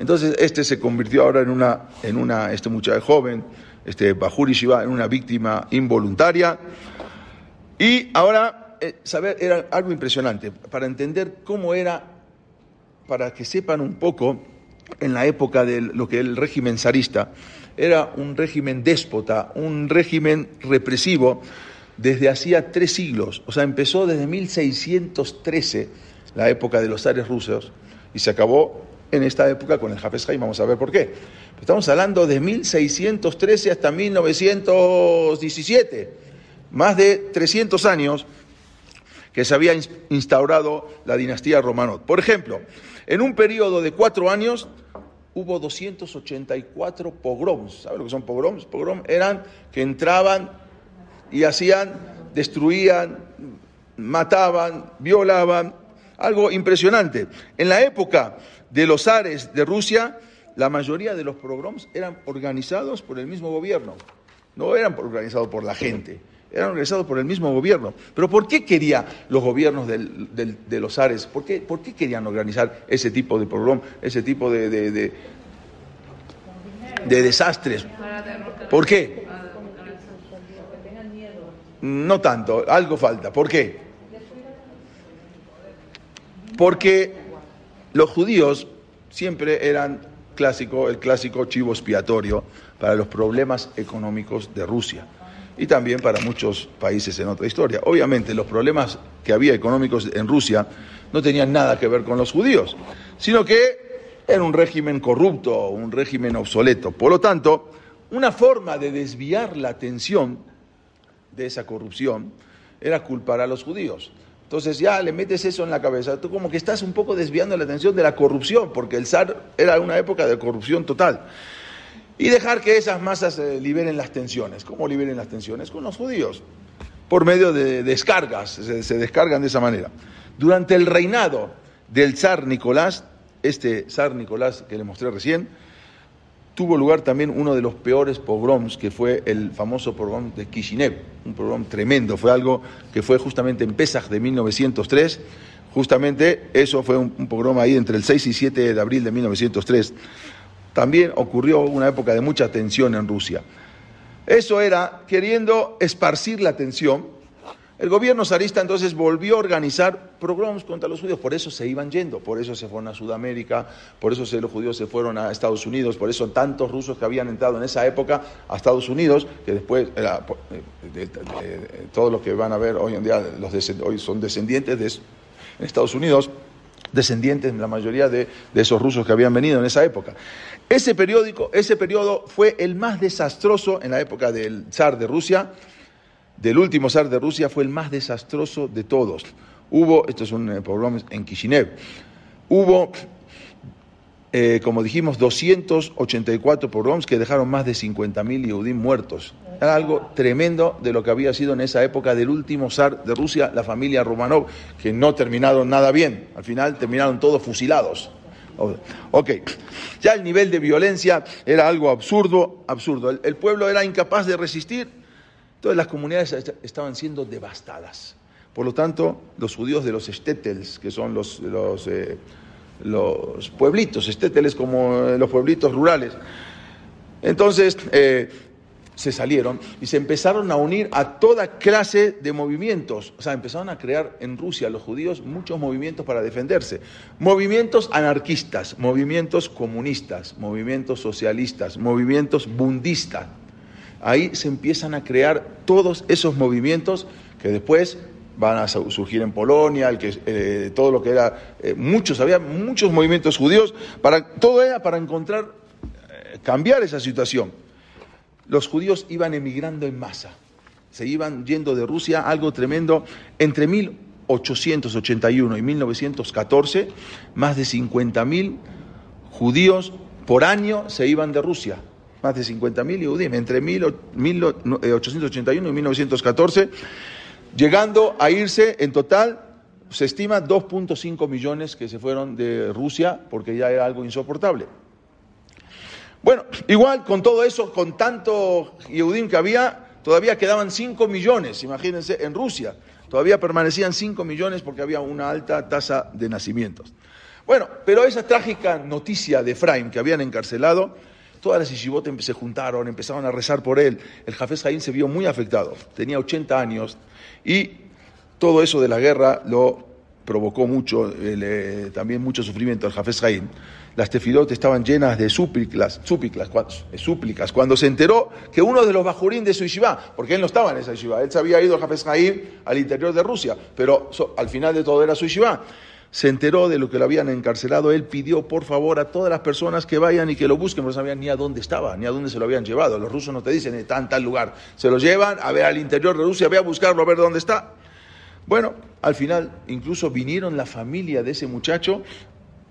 Entonces, este se convirtió ahora en una, en una este muchacho joven, este Bajuri Shiva, en una víctima involuntaria. Y ahora, eh, saber, era algo impresionante, para entender cómo era, para que sepan un poco, en la época de lo que el régimen zarista, era un régimen déspota, un régimen represivo desde hacía tres siglos. O sea, empezó desde 1613, la época de los zares rusos, y se acabó en esta época con el Hafez Haim. Vamos a ver por qué. Estamos hablando de 1613 hasta 1917, más de 300 años que se había instaurado la dinastía Romanov. Por ejemplo, en un periodo de cuatro años hubo 284 pogroms. ¿Saben lo que son pogroms? Pogroms eran que entraban y hacían, destruían, mataban, violaban, algo impresionante. En la época de los zares de Rusia, la mayoría de los pogroms eran organizados por el mismo gobierno, no eran organizados por la gente, eran organizados por el mismo gobierno. Pero ¿por qué querían los gobiernos de los zares? ¿Por qué, ¿Por qué, querían organizar ese tipo de pogrom, ese tipo de, de, de desastres? ¿Por qué? No tanto, algo falta. ¿Por qué? Porque los judíos siempre eran clásico, el clásico chivo expiatorio para los problemas económicos de Rusia y también para muchos países en otra historia. Obviamente los problemas que había económicos en Rusia no tenían nada que ver con los judíos, sino que era un régimen corrupto, un régimen obsoleto. Por lo tanto, una forma de desviar la atención de esa corrupción era culpar a los judíos. Entonces ya le metes eso en la cabeza, tú como que estás un poco desviando la atención de la corrupción, porque el zar era una época de corrupción total y dejar que esas masas eh, liberen las tensiones. ¿Cómo liberen las tensiones? Con los judíos, por medio de descargas, se, descargan de esa manera. Durante el reinado del zar Nicolás, este zar Nicolás que le mostré recién, tuvo lugar también uno de los peores pogroms, que fue el famoso pogrom de Kishinev, un pogrom tremendo, fue algo que fue justamente en Pesach de 1903, justamente eso fue un, un pogrom ahí entre el 6 y 7 de abril de 1903. También ocurrió una época de mucha tensión en Rusia. Eso era queriendo esparcir la tensión, el gobierno zarista entonces volvió a organizar programas contra los judíos, por eso se iban yendo, por eso se fueron a Sudamérica, por eso los judíos se fueron a Estados Unidos, por eso tantos rusos que habían entrado en esa época a Estados Unidos, que después era, de, todos los que van a ver hoy en día, los son descendientes de Estados Unidos, descendientes la mayoría de, de, esos rusos que habían venido en esa época. Ese periódico, ese periodo fue el más desastroso en la época del zar de Rusia, del último zar de Rusia fue el más desastroso de todos. Hubo, esto es un problema en Kishinev, hubo, eh, como dijimos, 284 pogroms que dejaron más de 50.000 Yehudim muertos. Era algo tremendo de lo que había sido en esa época del último zar de Rusia, la familia Romanov, que no terminaron nada bien. Al final terminaron todos fusilados. Ok, ya el nivel de violencia era algo absurdo, absurdo. el pueblo era incapaz de resistir Todas las comunidades estaban siendo devastadas. Por lo tanto, los judíos de los stetels, que son los, los, eh, los pueblitos, stetels como eh, los pueblitos rurales, entonces eh, se salieron y se empezaron a unir a toda clase de movimientos. O sea, empezaron a crear en Rusia los judíos muchos movimientos para defenderse. Movimientos anarquistas, movimientos comunistas, movimientos socialistas, movimientos bundistas ahí se empiezan a crear todos esos movimientos que después van a surgir en Polonia, el que, eh, todo lo que era, eh, muchos, había muchos movimientos judíos, para, todo era para encontrar, eh, cambiar esa situación. Los judíos iban emigrando en masa, se iban yendo de Rusia, algo tremendo, entre 1881 y 1914, más de 50.000 judíos por año se iban de Rusia más de 50.000 Yehudim, entre 1881 y 1914, llegando a irse en total, se estima 2.5 millones que se fueron de Rusia porque ya era algo insoportable. Bueno, igual con todo eso, con tanto Yehudim que había, todavía quedaban 5 millones, imagínense, en Rusia. Todavía permanecían 5 millones porque había una alta tasa de nacimientos. Bueno, pero esa trágica noticia de Efraim que habían encarcelado, Todas las yeshivot se juntaron, empezaron a rezar por él. El Jafes Jaín se vio muy afectado, tenía 80 años y todo eso de la guerra lo provocó mucho, eh, también mucho sufrimiento al Jafes Jaín. Las tefilot estaban llenas de súplicas, súplicas, súplicas, cuando se enteró que uno de los bajurín de su yeshiva, porque él no estaba en esa yeshiva, él se había ido al Jafes Jaín al interior de Rusia, pero al final de todo era su yeshiva se enteró de lo que lo habían encarcelado, él pidió por favor a todas las personas que vayan y que lo busquen, no sabían ni a dónde estaba, ni a dónde se lo habían llevado. Los rusos no te dicen está en tal lugar, se lo llevan a ver al interior de Rusia, ve a buscarlo, a ver dónde está. Bueno, al final incluso vinieron la familia de ese muchacho,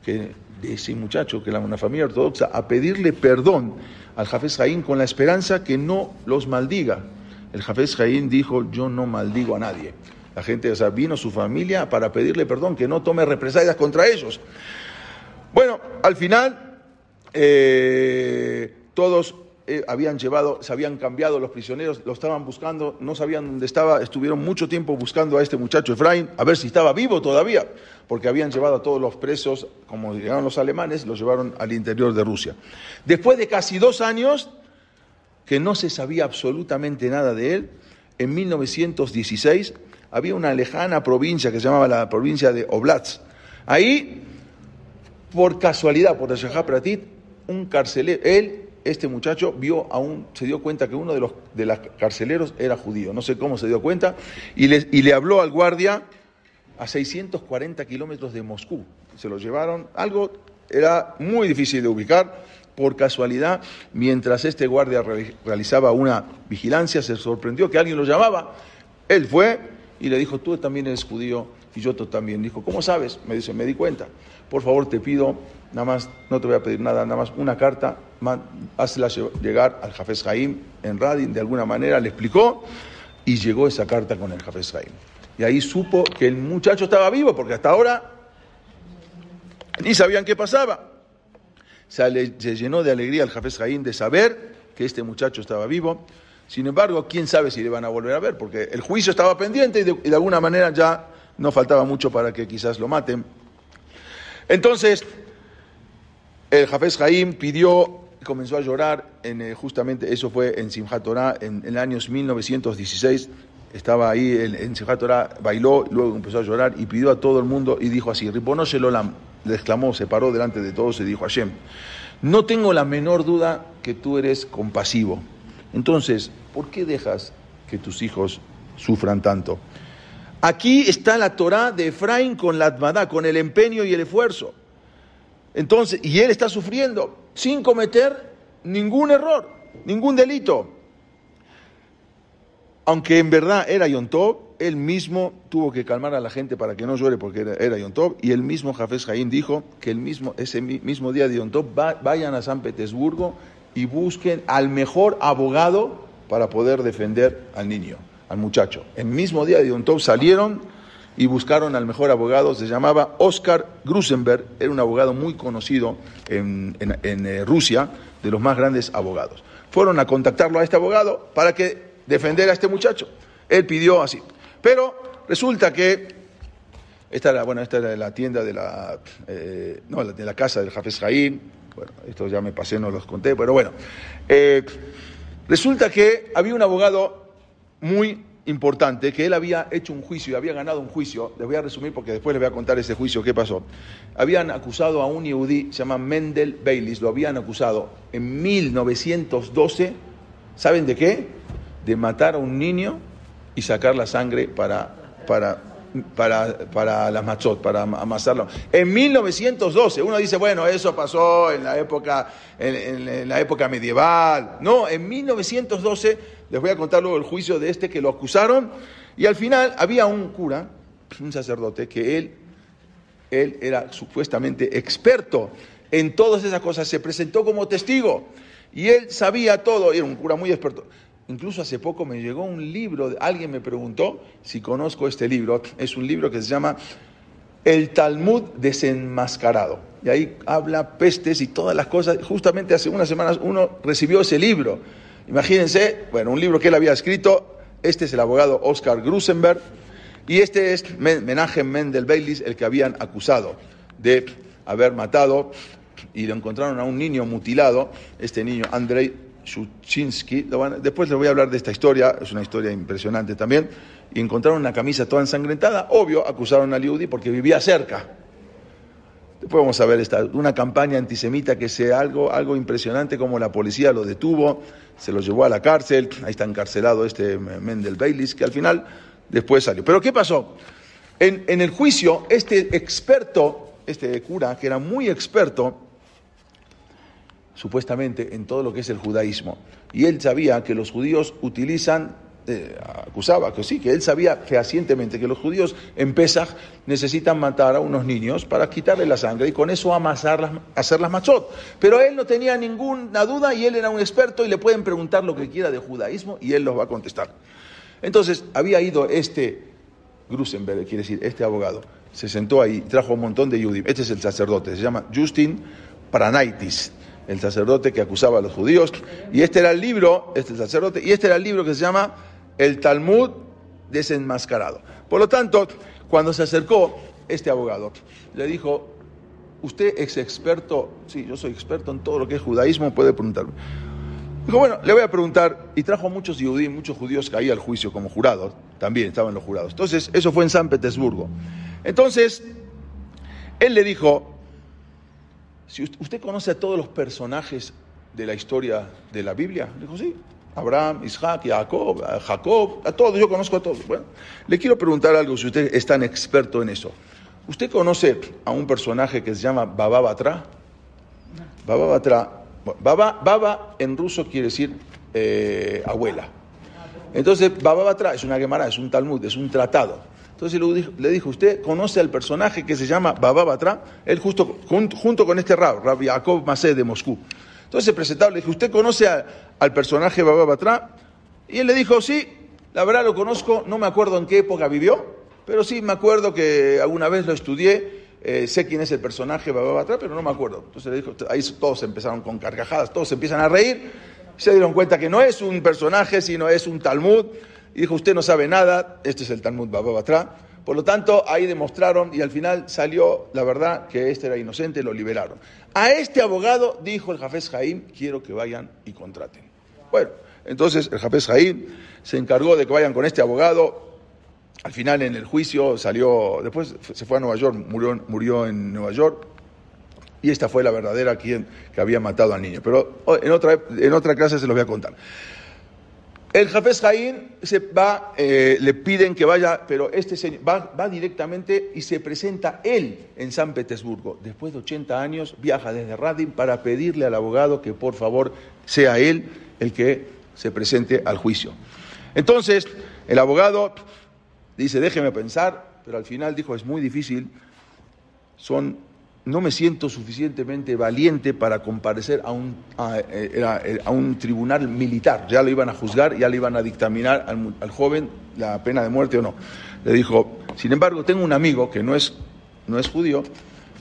que, de ese muchacho, que era una familia ortodoxa, a pedirle perdón al Jafes Jaín con la esperanza que no los maldiga. El Jafes Jaín dijo, yo no maldigo a nadie. La gente, o sea, vino su familia para pedirle perdón, que no tome represalias contra ellos. Bueno, al final, eh, todos eh, habían llevado, se habían cambiado los prisioneros, lo estaban buscando, no sabían dónde estaba, estuvieron mucho tiempo buscando a este muchacho Efraín, a ver si estaba vivo todavía, porque habían llevado a todos los presos, como llegaron los alemanes, los llevaron al interior de Rusia. Después de casi dos años, que no se sabía absolutamente nada de él, en 1916 había una lejana provincia que se llamaba la provincia de Oblast. Ahí, por casualidad, por la Pratit, un carcelero, él, este muchacho, vio a un, se dio cuenta que uno de los de los carceleros era judío, no sé cómo se dio cuenta, y le, y le habló al guardia a 640 kilómetros de Moscú. Se lo llevaron, algo era muy difícil de ubicar. Por casualidad, mientras este guardia realizaba una vigilancia, se sorprendió que alguien lo llamaba. Él fue, y le dijo, tú también eres judío y yo también. Dijo, ¿cómo sabes? Me dice, me di cuenta. Por favor, te pido, nada más, no te voy a pedir nada, nada más una carta, hazla llegar al Jafes Jaim en Radin, de alguna manera le explicó y llegó esa carta con el Jafes Jaim. Y ahí supo que el muchacho estaba vivo, porque hasta ahora ni sabían qué pasaba. Se, se llenó de alegría el Jafes Jaín de saber que este muchacho estaba vivo. Sin embargo, quién sabe si le van a volver a ver, porque el juicio estaba pendiente y de, alguna manera ya no faltaba mucho para que quizás lo maten. Entonces, el Jafes Jaim pidió, comenzó a llorar, en, eh, justamente eso fue en Simchat Torah, en, el año 1916, estaba ahí en, en Simchat Torah, bailó, luego empezó a llorar y pidió a todo el mundo y dijo así, Ribono Shelolam, le exclamó, se paró delante de todos y dijo a Hashem, no tengo la menor duda que tú eres compasivo. Entonces, ¿por qué dejas que tus hijos sufran tanto? Aquí está la Torah de Efraín con la Atmadá, con el empeño y el esfuerzo. Entonces, y él está sufriendo sin cometer ningún error, ningún delito. Aunque en verdad era Yontov, él mismo tuvo que calmar a la gente para que no llore porque era, era y el mismo Jafes Jaín dijo que el mismo, ese mismo día de Yontov va, vayan a San Petersburgo y busquen al mejor abogado para poder defender al niño, al muchacho. El mismo día de Yontov salieron y buscaron al mejor abogado, se llamaba Oscar Grusenberg, era un abogado muy conocido en, eh, Rusia, de los más grandes abogados. Fueron a contactarlo a este abogado para que defender a este muchacho. Él pidió así. Pero resulta que esta era, bueno, esta era la tienda de la, eh, no, de la casa del Jafes Jaín. Bueno, esto ya me pasé, no los conté, pero bueno. Eh, resulta que había un abogado muy importante que él había hecho un juicio y había ganado un juicio. Les voy a resumir porque después les voy a contar ese juicio, qué pasó. Habían acusado a un yehudí, se llama Mendel Baylis, lo habían acusado en 1912, ¿saben de qué? De matar a un niño y sacar la sangre para, para, para, para las machot, para amasarlo. En 1912, uno dice, bueno, eso pasó en la época, en, en, la época medieval. No, en 1912 les voy a contar luego el juicio de este que lo acusaron y al final había un cura, un sacerdote, que él, él era supuestamente experto en todas esas cosas, se presentó como testigo y él sabía todo, era un cura muy experto. Incluso hace poco me llegó un libro, alguien me preguntó si conozco este libro, es un libro que se llama El Talmud desenmascarado. Y ahí habla pestes y todas las cosas. Justamente hace unas semanas uno recibió ese libro. Imagínense, bueno, un libro que él había escrito, este es el abogado Oscar Grusenberg, y este es Menachem Mendel Baylis, el que habían acusado de haber matado, y lo encontraron a un niño mutilado, este niño Andrei Shuchinsky, después les voy a hablar de esta historia, es una historia impresionante también, y encontraron una camisa toda ensangrentada, obvio, acusaron a Liudi porque vivía cerca. Después vamos a ver esta, una campaña antisemita que sea algo, algo impresionante, como la policía lo detuvo, se lo llevó a la cárcel, ahí está encarcelado este Mendel Baylis, que al final después salió. Pero ¿qué pasó? En, en el juicio, este experto, este cura, que era muy experto, supuestamente en todo lo que es el judaísmo. Y él sabía que los judíos utilizan, eh, acusaba que sí, que él sabía fehacientemente que los judíos en Pesach necesitan matar a unos niños para quitarle la sangre y con eso amasarlas, hacerlas machot. Pero él no tenía ninguna duda y él era un experto y le pueden preguntar lo que quiera de judaísmo y él los va a contestar. Entonces había ido este Grusenberg, quiere decir, este abogado, se sentó ahí, trajo un montón de yudim. Este es el sacerdote, se llama Justin Pranaitis el sacerdote que acusaba a los judíos. Y este era el libro, este sacerdote, y este era el libro que se llama El Talmud desenmascarado. Por lo tanto, cuando se acercó este abogado, le dijo, usted es experto, sí, yo soy experto en todo lo que es judaísmo, puede preguntarme. Dijo, bueno, le voy a preguntar, y trajo muchos judíos, muchos judíos que al juicio como jurados, también estaban los jurados. Entonces, eso fue en San Petersburgo. Entonces, él le dijo, si usted conoce a todos los personajes de la historia de la Biblia, dijo, sí, Abraham, Isaac, Jacob, Jacob, a todos, yo conozco a todos. Bueno, le quiero preguntar algo si usted es tan experto en eso. ¿Usted conoce a un personaje que se llama Baba Batra? Baba Batra, Baba, Baba en ruso quiere decir eh, abuela. Entonces, Baba Batra es una Gemara, es un Talmud, es un tratado. Entonces le dijo, ¿usted conoce al personaje que se llama Baba Batra? Él justo, junto, con este rab, Rabbi Yaakov Masé de Moscú. Entonces se presentaba, le dijo, ¿usted conoce al personaje Baba? Y él le dijo, sí, la verdad lo conozco, no me acuerdo en qué época vivió, pero sí me acuerdo que alguna vez lo estudié, eh, sé quién es el personaje Baba Batra, pero no me acuerdo. Entonces le dijo, ahí todos empezaron con carcajadas, todos empiezan a reír, se dieron cuenta que no es un personaje, sino es un Talmud, dijo, usted no sabe nada, este es el Talmud Baba Batra. Por lo tanto, ahí demostraron y al final salió la verdad que este era inocente, lo liberaron. A este abogado dijo el Jafes Jaim, quiero que vayan y contraten. Bueno, entonces el Jafes Jaim se encargó de que vayan con este abogado. Al final en el juicio salió, después se fue a Nueva York, murió, murió en Nueva York. Y esta fue la verdadera quien que había matado al niño. Pero en otra, en otra clase se los voy a contar. El Jafes Jaín se va, eh, le piden que vaya, pero este señor va, va, directamente y se presenta él en San Petersburgo. Después de 80 años viaja desde Radin para pedirle al abogado que por favor sea él el que se presente al juicio. Entonces, el abogado dice, déjeme pensar, pero al final dijo, es muy difícil, son no me siento suficientemente valiente para comparecer a un, a, a, a un, tribunal militar. Ya lo iban a juzgar, ya le iban a dictaminar al, al, joven la pena de muerte o no. Le dijo, sin embargo, tengo un amigo que no es, no es judío,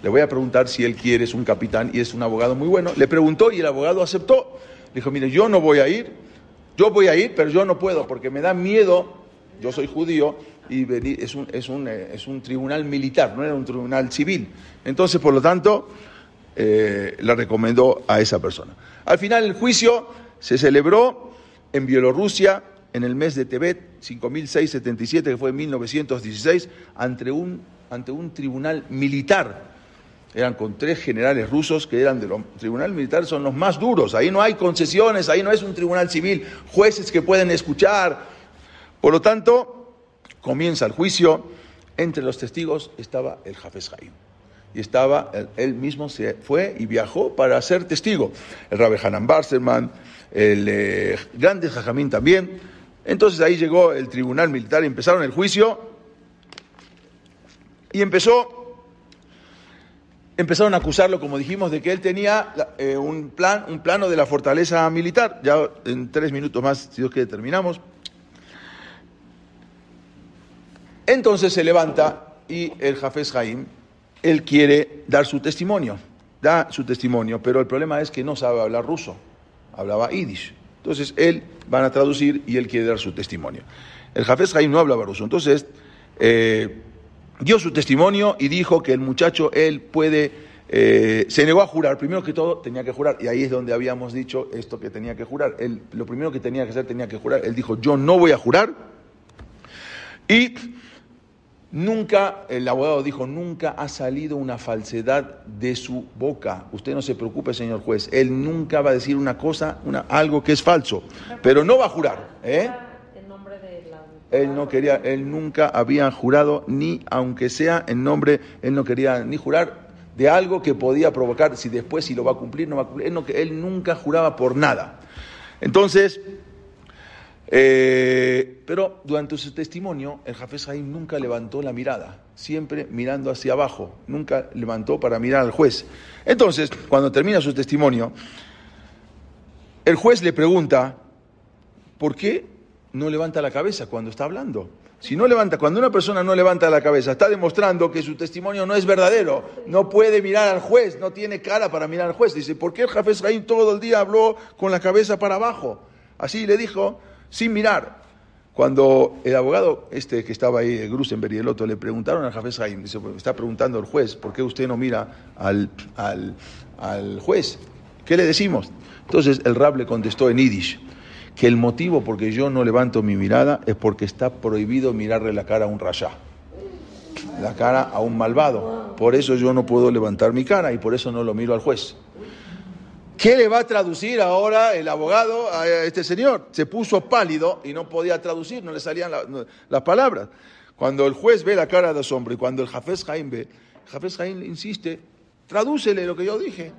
le voy a preguntar si él quiere, es un capitán y es un abogado muy bueno. Le preguntó y el abogado aceptó. Le dijo, mire, yo no voy a ir, yo voy a ir, pero yo no puedo porque me da miedo, yo soy judío, y es un, es, un, es un tribunal militar, no era un tribunal civil. Entonces, por lo tanto, eh, la recomendó a esa persona. Al final, el juicio se celebró en Bielorrusia en el mes de Tebet, 5677, que fue en 1916, ante un, ante un tribunal militar. Eran con tres generales rusos que eran de los tribunales militares, son los más duros. Ahí no hay concesiones, ahí no es un tribunal civil, jueces que pueden escuchar. Por lo tanto, comienza el juicio, entre los testigos estaba el Jafes Jaim. Y estaba, él mismo se fue y viajó para ser testigo. El Rabbi Hanan Barselman, el eh, grande Jajamín también. Entonces ahí llegó el tribunal militar y empezaron el juicio. Y empezó, empezaron a acusarlo, como dijimos, de que él tenía eh, un plan, un plano de la fortaleza militar. Ya en tres minutos más, si Dios quiere, terminamos. Entonces se levanta y el Jafes Jaim, él quiere dar su testimonio, da su testimonio, pero el problema es que no sabe hablar ruso, hablaba yiddish. Entonces él van a traducir y él quiere dar su testimonio. El Jafes Jaim no hablaba ruso, entonces eh, dio su testimonio y dijo que el muchacho, él puede, eh, se negó a jurar, primero que todo tenía que jurar, y ahí es donde habíamos dicho esto que tenía que jurar. Lo primero que tenía que hacer tenía que jurar, él dijo, yo no voy a jurar. Y Nunca, el abogado dijo, nunca ha salido una falsedad de su boca. Usted no se preocupe, señor juez. Él nunca va a decir una cosa, una, algo que es falso, pero no va a jurar. ¿eh? Él no quería, él nunca había jurado, ni aunque sea en nombre, él no quería ni jurar de algo que podía provocar, si después si lo va a cumplir, no va a cumplir. Él, nunca juraba por nada. Entonces, eh, pero durante su testimonio, el Jafes Haim nunca levantó la mirada, siempre mirando hacia abajo, nunca levantó para mirar al juez. Entonces, cuando termina su testimonio, el juez le pregunta, ¿por qué no levanta la cabeza cuando está hablando? Si no levanta, cuando una persona no levanta la cabeza, está demostrando que su testimonio no es verdadero, no puede mirar al juez, no tiene cara para mirar al juez. Dice, ¿por qué el Jafes Haim todo el día habló con la cabeza para abajo? Así le dijo, sin mirar. Cuando el abogado este que estaba ahí, Grusenberg y el otro, le preguntaron al Jafes Haim, dice, está preguntando el juez, ¿por qué usted no mira al, al, al juez? ¿Qué le decimos? Entonces el rab le contestó en Yiddish que el motivo por que yo no levanto mi mirada es porque está prohibido mirarle la cara a un rasha, la cara a un malvado. Por eso yo no puedo levantar mi cara y por eso no lo miro al juez. ¿Qué le va a traducir ahora el abogado a este señor? Se puso pálido y no podía traducir, no le salían las palabras. Cuando el juez ve la cara de asombro y cuando el Jafes Jaim ve, Jafes Jaim insiste, tradúcele lo que yo dije,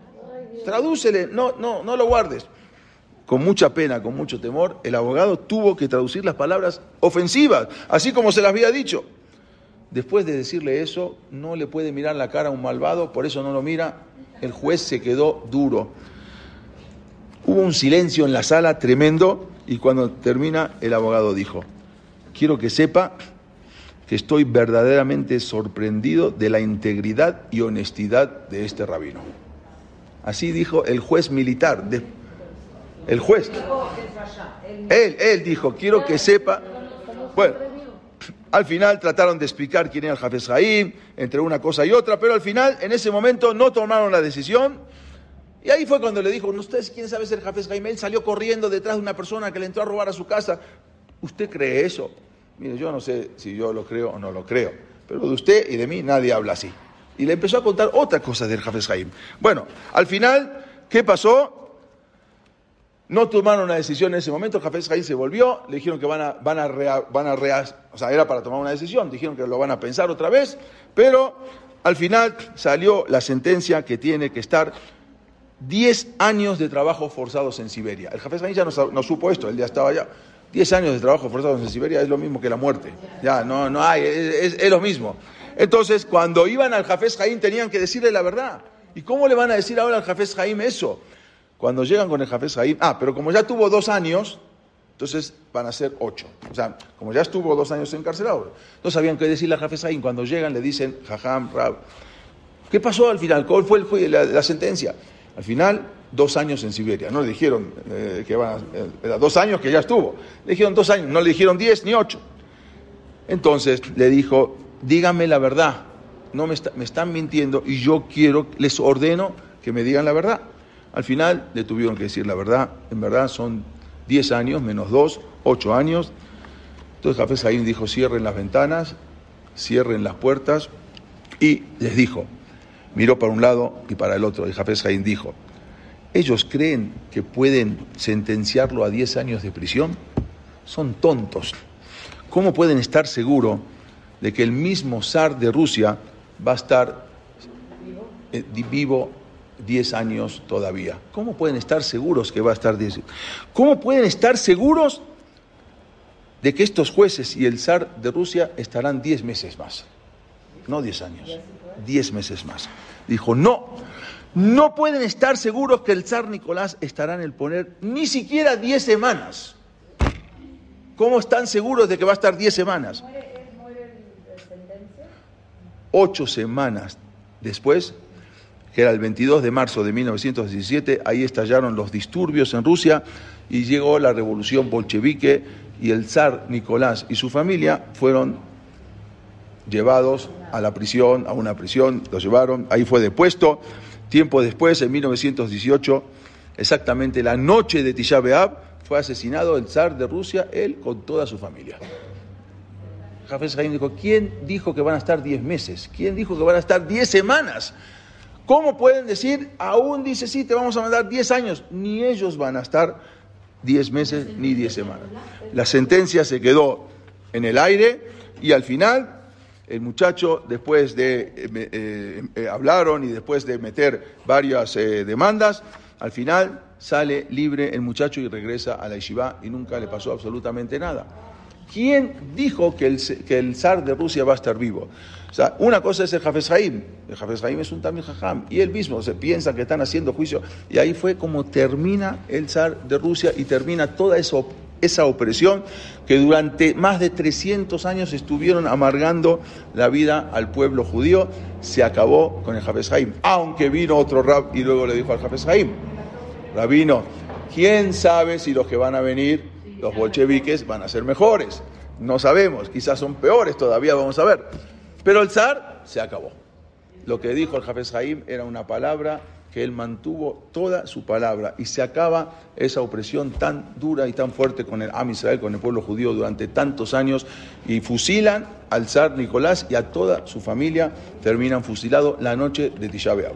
tradúcele, no, no, no lo guardes. Con mucha pena, con mucho temor, el abogado tuvo que traducir las palabras ofensivas, así como se las había dicho. Después de decirle eso, no le puede mirar la cara a un malvado, por eso no lo mira. El juez se quedó duro. Hubo un silencio en la sala tremendo y cuando termina el abogado dijo, quiero que sepa que estoy verdaderamente sorprendido de la integridad y honestidad de este rabino. Así dijo el juez militar, el juez. Él, él dijo, quiero que sepa. Bueno, al final trataron de explicar quién era el Jafes Jaim, entre una cosa y otra, pero al final, en ese momento, no tomaron la decisión. Y ahí fue cuando le dijo, ¿ustedes quién sabe ser Jafes Jaim? Él salió corriendo detrás de una persona que le entró a robar a su casa. ¿Usted cree eso? Mire, yo no sé si yo lo creo o no lo creo, pero de usted y de mí nadie habla así. Y le empezó a contar otra cosa del Jafes Jaim. Bueno, al final, ¿qué pasó? No tomaron una decisión en ese momento, Jafes Jaim se volvió, le dijeron que van a, van a, van a o sea, era para tomar una decisión, dijeron que lo van a pensar otra vez, pero al final salió la sentencia que tiene que estar 10 años de trabajo forzados en Siberia. El Jaim ya no, supo esto, él ya estaba allá. 10 años de trabajo forzados en Siberia es lo mismo que la muerte. Ya, no, no hay, es, lo mismo. Entonces, cuando iban al Jafes Jaim tenían que decirle la verdad. ¿Y cómo le van a decir ahora al Jafes Jaim eso? Cuando llegan con el Jafes Jaim, ah, pero como ya tuvo dos años, entonces van a ser ocho. O sea, como ya estuvo dos años encarcelado, no sabían qué decirle al Jafes Jaim. Cuando llegan le dicen, jajam, rab. ¿Qué pasó al final? ¿Cuál fue la, sentencia? Al final, dos años en Siberia. No le dijeron eh, que van a, eh, dos años que ya estuvo. Le dijeron dos años, no le dijeron diez ni ocho. Entonces le dijo, díganme la verdad. No me, me están mintiendo y yo quiero, les ordeno que me digan la verdad. Al final le tuvieron que decir la verdad, en verdad son 10 años menos 2, 8 años. Entonces Jafes Jaim dijo, cierren las ventanas, cierren las puertas y les dijo, miró para un lado y para el otro, y Jafes Jaim dijo, ¿ellos creen que pueden sentenciarlo a 10 años de prisión? Son tontos. ¿Cómo pueden estar seguros de que el mismo zar de Rusia va a estar eh, vivo 10 años todavía. ¿Cómo pueden estar seguros que va a estar 10 ¿Cómo pueden estar seguros de que estos jueces y el zar de Rusia estarán 10 meses más? No 10 años, 10 meses más. Dijo, no, no pueden estar seguros que el zar Nicolás estará en el poder ni siquiera 10 semanas. ¿Cómo están seguros de que va a estar 10 semanas? Ocho semanas después que era el 22 de marzo de 1917, ahí estallaron los disturbios en Rusia y llegó la revolución bolchevique y el zar Nicolás y su familia fueron llevados a la prisión, a una prisión, los llevaron, ahí fue depuesto. Tiempo después, en 1918, exactamente la noche de Tisha fue asesinado el zar de Rusia, él con toda su familia. Jafes Haim dijo, ¿quién dijo que van a estar 10 meses? ¿Quién dijo que van a estar 10 semanas? ¿Cómo pueden decir, aún dice, sí, te vamos a mandar 10 años? Ni ellos van a estar 10 meses ni 10 semanas. La sentencia se quedó en el aire y al final el muchacho, después de, eh, eh, eh, hablaron y después de meter varias demandas, al final sale libre el muchacho y regresa a la yeshiva y nunca le pasó absolutamente nada. ¿Quién dijo que el, que el zar de Rusia va a estar vivo? O sea, una cosa es el Jafes Haim, el Jafes Haim es un Tamil Jajam, y él mismo se piensa que están haciendo juicio, y ahí fue como termina el zar de Rusia y termina toda esa, esa opresión que durante más de 300 años estuvieron amargando la vida al pueblo judío, se acabó con el Jafes Haim, aunque vino otro rab y luego le dijo al Jafes Haim, Rabino, ¿quién sabe si los que van a venir, los bolcheviques, van a ser mejores? No sabemos, quizás son peores todavía, vamos a ver. Pero el zar se acabó. Lo que dijo el Jafes Jaim era una palabra que él mantuvo toda su palabra y se acaba esa opresión tan dura y tan fuerte con el Am Israel, con el pueblo judío durante tantos años y fusilan al zar Nicolás y a toda su familia terminan fusilados la noche de Tisha B'Av.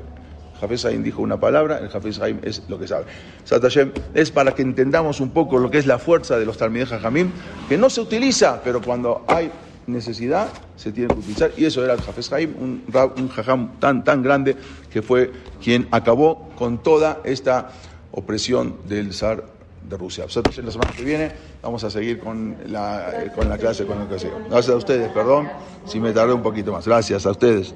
Jafes Haim dijo una palabra, el Jafes Haim es lo que sabe. Satayem es para que entendamos un poco lo que es la fuerza de los Talmideh Jajamim, que no se utiliza, pero cuando hay necesidad se tiene que utilizar. Y eso era el Jafes Haim, un, un jajam tan, tan grande que fue quien acabó con toda esta opresión del zar de Rusia. La semana que viene vamos a seguir con la, con la clase, con la educación. Gracias a ustedes, perdón si me tardé un poquito más. Gracias a ustedes.